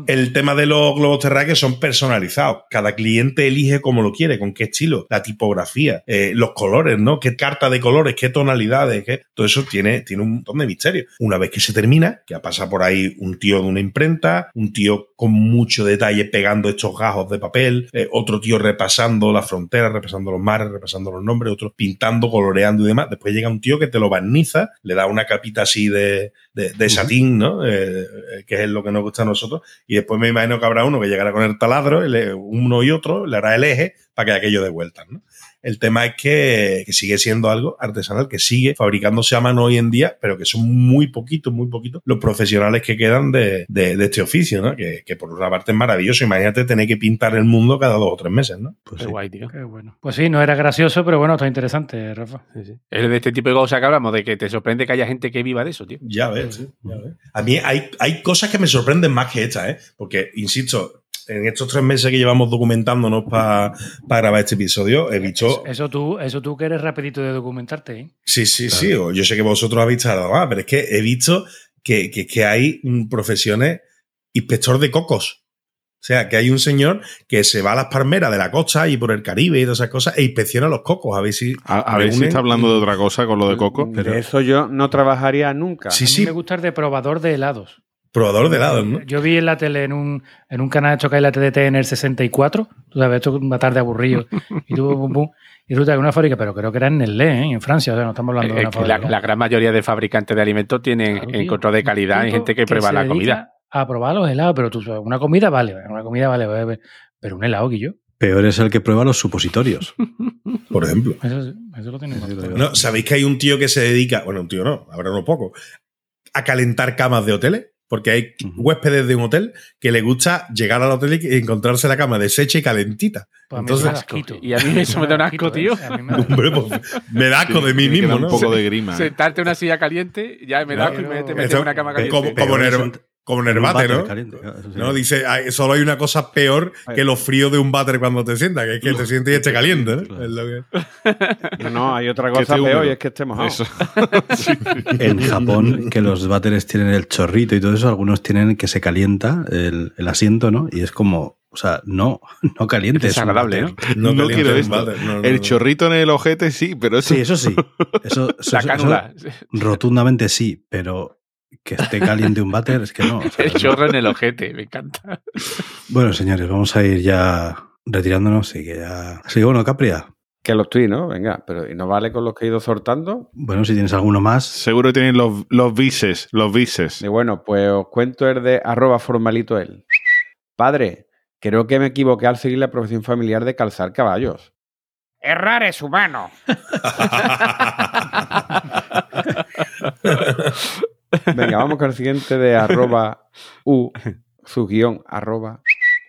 El tema de los globos terráqueos son personalizados. Cada cliente elige como lo quiere, con qué estilo, la tipografía, eh, los colores, ¿no? Qué carta de colores, qué tonalidades, qué... todo eso tiene, tiene un montón de misterio. Una vez que se termina, que pasa por ahí un tío de una imprenta, un tío con mucho detalle pegando estos gajos de papel, eh, otro tío repasando las fronteras, repasando los mares, repasando los nombres, otro pintando, coloreando y demás. Después llega un tío que te lo barniza, le da una capita así de, de, de satín, ¿no? Eh, eh, que es lo que nos gusta a nosotros. Y después me imagino que habrá uno que llegará con el taladro, uno y otro, le hará el eje para que aquello de vueltas, ¿no? El tema es que, que sigue siendo algo artesanal, que sigue fabricándose a mano hoy en día, pero que son muy poquitos, muy poquitos los profesionales que quedan de, de- de este oficio, ¿no? Que, que por una parte es maravilloso. Imagínate tener que pintar el mundo cada dos o tres meses, ¿no? Pues Qué sí. guay, tío. Qué bueno. Pues sí, no era gracioso, pero bueno, está interesante, Rafa. Sí, sí. Es de este tipo de cosas que hablamos, de que te sorprende que haya gente que viva de eso, tío. Ya ves, sí, ya ves. A mí hay, hay cosas que me sorprenden más que esta, ¿eh? Porque, insisto, en estos tres meses que llevamos documentándonos para grabar este episodio, he visto... Eso, eso tú, eso tú que eres rapidito de documentarte, ¿eh? Sí, sí, sí. o Yo sé que vosotros habéis tardado más, pero es que he visto que, que, que hay mm, profesiones inspector de cocos. O sea, que hay un señor que se va a las palmeras de la costa y por el Caribe y todas esas cosas e inspecciona los cocos. A ver si. A, a ver si está hablando de otra cosa con lo de Coco. De eso yo no trabajaría nunca. Sí, A mí sí, me gusta el de probador de helados. Probador de helados, ¿no? Yo vi en la tele, en un, en un canal hecho que hay la TDT en el 64, tú sabes, esto es una tarde aburrido, [LAUGHS] y tú, pum, pum, y resulta que una fábrica, pero creo que era en Nestlé, ¿eh? en Francia, o sea, no estamos hablando de una fábrica. la gran mayoría de fabricantes de alimentos tienen Claro, en control de calidad y Un gente que prueba se la comida. A probar los helados, pero tú sabes, una comida vale, una comida vale, vale, pero un helado, yo Peor es el que prueba los supositorios. [LAUGHS] Por ejemplo. Eso, eso lo lo No, ¿Sabéis que hay un tío que se dedica, bueno, un tío no, habrá uno poco, a calentar camas de hoteles? Porque hay huéspedes de un hotel que le gusta llegar al hotel y encontrarse la cama deshecha y calentita. Pues a mí Entonces- me. Y a mí eso me da un [LAUGHS] asco, ¿eh? tío. Mí me da- Hombre, pues, me da asco de mí mismo, ¿no? un poco de grima. ¿eh? Sentarte en una silla caliente, ya me da asco y me te metes en una cama caliente. como, como, como un Nervate, váter ¿no? caliente, sí. No, dice, "Ay, solo hay una cosa peor que los fríos de un váter cuando te sientas, que es que te sientes y esté caliente, ¿no? Claro. Es lo que- No, [LAUGHS] no, hay otra cosa peor y es que esté mojado. Eso. [LAUGHS] En Japón, que los váteres tienen el chorrito y todo eso, algunos tienen que se calienta el, el asiento, ¿no? Y es como, o sea, no, [LAUGHS] no caliente. Es váter. No, calienta quiero esto. no, no, el no. chorrito en el ojete sí, pero eso. Sí, eso sí. Eso, eso- La eso- cánula. rotundamente sí, pero que esté caliente un váter, es que no. o sea, [LAUGHS] El no. chorro en el ojete, me encanta. Bueno, señores, vamos a ir ya retirándonos y que ya. Sí, bueno, Capria. Que los tweets, ¿no? Venga, pero ¿y no vale con los que he ido soltando? Bueno, si tienes alguno más. Seguro que tienen los, los bises, los bises. Y bueno, pues os cuento el de arroba formalito él. Padre, creo que me equivoqué al seguir la profesión familiar de calzar caballos. Errar es humano. [LAUGHS] Venga, vamos con el siguiente de arroba u, su guion, arroba.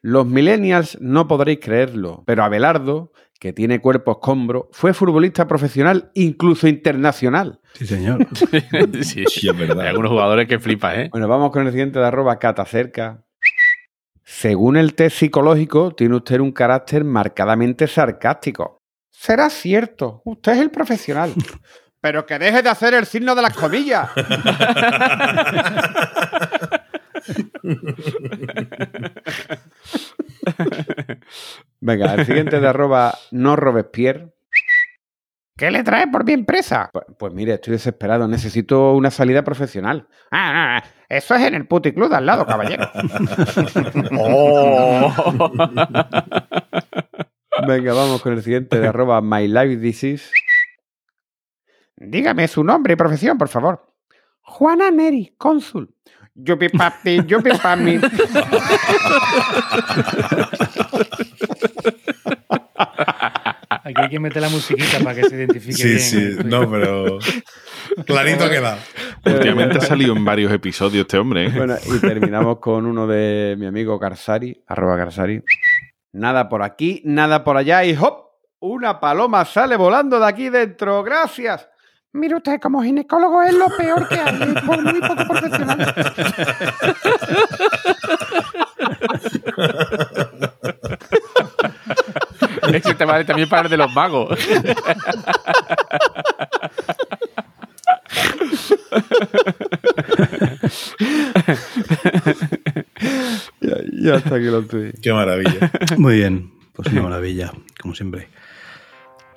Los millennials no podréis creerlo, pero Abelardo, que tiene cuerpo escombro, fue futbolista profesional, incluso internacional. Sí, señor. [LAUGHS] sí, Sí, es verdad. Hay algunos jugadores que flipan, ¿eh? Bueno, vamos con el siguiente de arroba catacerca. Según el test psicológico, tiene usted un carácter marcadamente sarcástico. Será cierto, usted es el profesional. Pero que deje de hacer el signo de las comillas. Venga, el siguiente de arroba no Robespierre. ¿Qué le trae por mi empresa? Pues, pues mire, estoy desesperado. Necesito una salida profesional. Ah, no, no, eso es en el puticlub de al lado, caballero. [LAUGHS] Oh. Venga, vamos con el siguiente de arroba my life disease. Dígame su nombre y profesión, por favor. Juana Neri, cónsul. Yupi papi, yupi papi. [LAUGHS] Aquí hay que meter la musiquita para que se identifique Sí, bien. sí, no, pero. Clarito ha quedado. Últimamente ha salido en varios episodios este hombre. ¿eh? Bueno, y terminamos con uno de mi amigo Garzari, arroba Garzari. Nada por aquí, nada por allá y ¡hop! Una paloma sale volando de aquí dentro. ¡Gracias! Mire usted, como ginecólogo es lo peor que hay. Es por muy poco profesional. [LAUGHS] Ese te vale también para el de los magos. Ya, ya está aquí lo tuyo. Qué maravilla. Muy bien, pues una maravilla, como siempre.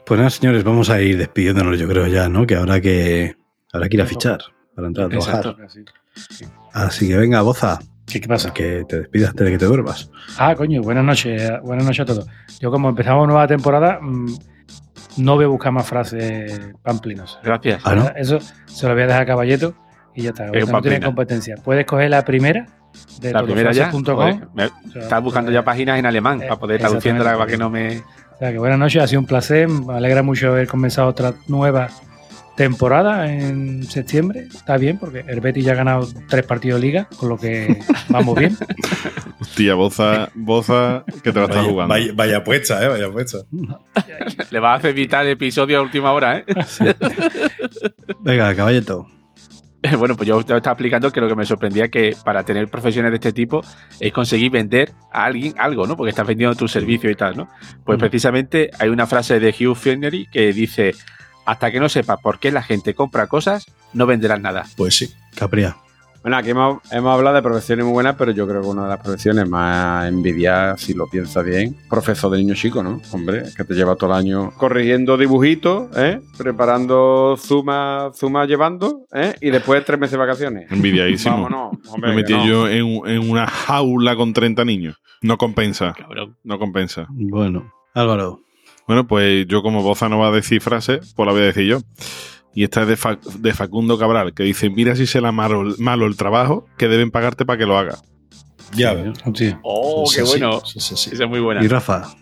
Pues nada, señores, vamos a ir despidiéndonos, yo creo ya, ¿no? Que habrá que, habrá que ir a fichar para entrar a trabajar. Así que venga, Boza, ¿Qué, qué pasa? que te despidas antes de que te duermas. Ah, coño, buenas noches, buenas noches a todos. Yo como empezamos nueva temporada, mm, no voy a buscar más frases pamplinas. Gracias. Ah, ¿no? Eso se lo voy a dejar a Caballeto y ya está. Es no tiene competencia. Puedes coger la primera de La primera ya. Joder, me- O sea, Estás buscando pues, ya páginas en alemán eh, para poder traduciéndola para que no me. O sea, que buenas noches, ha sido un placer. Me alegra mucho haber comenzado otra nueva temporada en septiembre. Está bien, porque el Betis ya ha ganado tres partidos de liga, con lo que [LAUGHS] vamos bien. Hostia, Boza, Boza, que te la estás jugando. vaya, vaya puesta, ¿eh? Vaya puesta. Le vas a hacer evitar el episodio a última hora, ¿eh? [LAUGHS] Venga, caballeto. [LAUGHS] Bueno, pues yo te estaba explicando que lo que me sorprendía que para tener profesiones de este tipo es conseguir vender a alguien algo, ¿no? Porque estás vendiendo tu servicio y tal, ¿no? Pues precisamente hay una frase de Hugh Flannery que dice: Hasta que no sepas por qué la gente compra cosas, no venderás nada. Pues sí. Capria. Bueno, aquí hemos, hemos hablado de profesiones muy buenas, pero yo creo que una de las profesiones más envidiadas, si lo piensas bien, profesor de niño chico, ¿no? Hombre, que te lleva todo el año corrigiendo dibujitos, ¿eh? Preparando zuma, zuma llevando, ¿eh? Y después tres meses de vacaciones. Envidiadísimo. Vámonos, hombre, Me metí no. yo en, en una jaula con 30 niños. No compensa. Cabrón. No compensa. Bueno, Álvaro. Bueno, pues yo como Boza no va a decir frase, pues la voy a decir yo. Y esta es de, Fa- de Facundo Cabral, que dice, mira si será malo, malo el trabajo que deben pagarte para que lo hagas. Ya ves. Hostia. ¡Oh, Sí, qué sí, bueno! sí, sí, sí. Esa es muy buena. Y Rafa.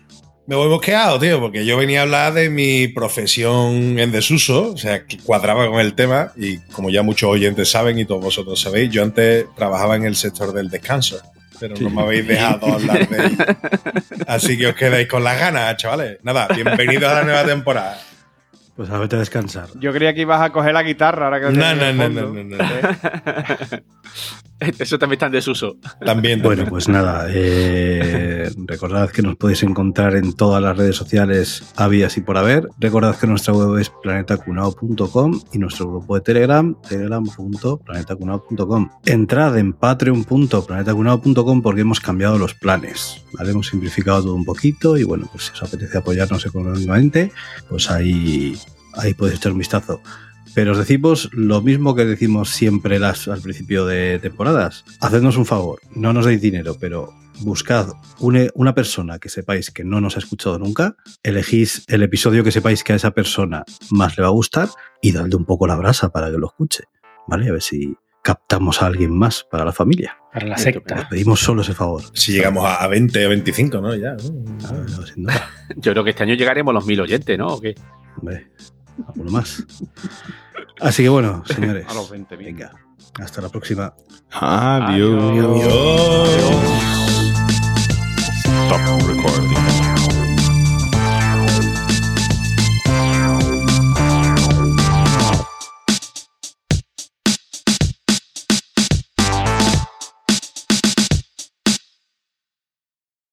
Me voy bosqueado, tío, porque yo venía a hablar de mi profesión en desuso, o sea, que cuadraba con el tema y como ya muchos oyentes saben y todos vosotros sabéis, yo antes trabajaba en el sector del descanso, pero no me habéis dejado hablar de ello. [LAUGHS] Así que os quedáis con las ganas, chavales. Nada, bienvenidos a la nueva temporada. Pues a vete a descansar. Yo creía que ibas a coger la guitarra ahora que No, no, no, no, fondo. no, no. [LAUGHS] Eso también está en desuso. También, Bueno, pues nada, eh, recordad que nos podéis encontrar en todas las redes sociales habidas y por haber. Recordad que nuestra web es planetacunao.com y nuestro grupo de Telegram, telegram.planetacunao.com. Entrad en patreon.planetacunao.com porque hemos cambiado los planes, ¿vale? Hemos simplificado todo un poquito y bueno, pues si os apetece apoyarnos económicamente, pues ahí, ahí podéis echar un vistazo. Pero os decimos lo mismo que decimos siempre las, al principio de temporadas. Hacednos un favor, no nos deis dinero, pero buscad une- una persona que sepáis que no nos ha escuchado nunca, elegís el episodio que sepáis que a esa persona más le va a gustar y dadle un poco la brasa para que lo escuche, ¿vale? A ver si captamos a alguien más para la familia. Para la Os secta. pedimos solo ese favor. Si llegamos a, a 20 o 25, ¿no? Ya. ¿no? Ah, no, sin duda. [LAUGHS] Yo creo que este año llegaremos a los mil oyentes, ¿no? ¿O qué? Hombre, alguno más. Así que bueno, señores. [LAUGHS] A los 20.000. Venga, hasta la próxima. Adiós. Adiós. Stop recording.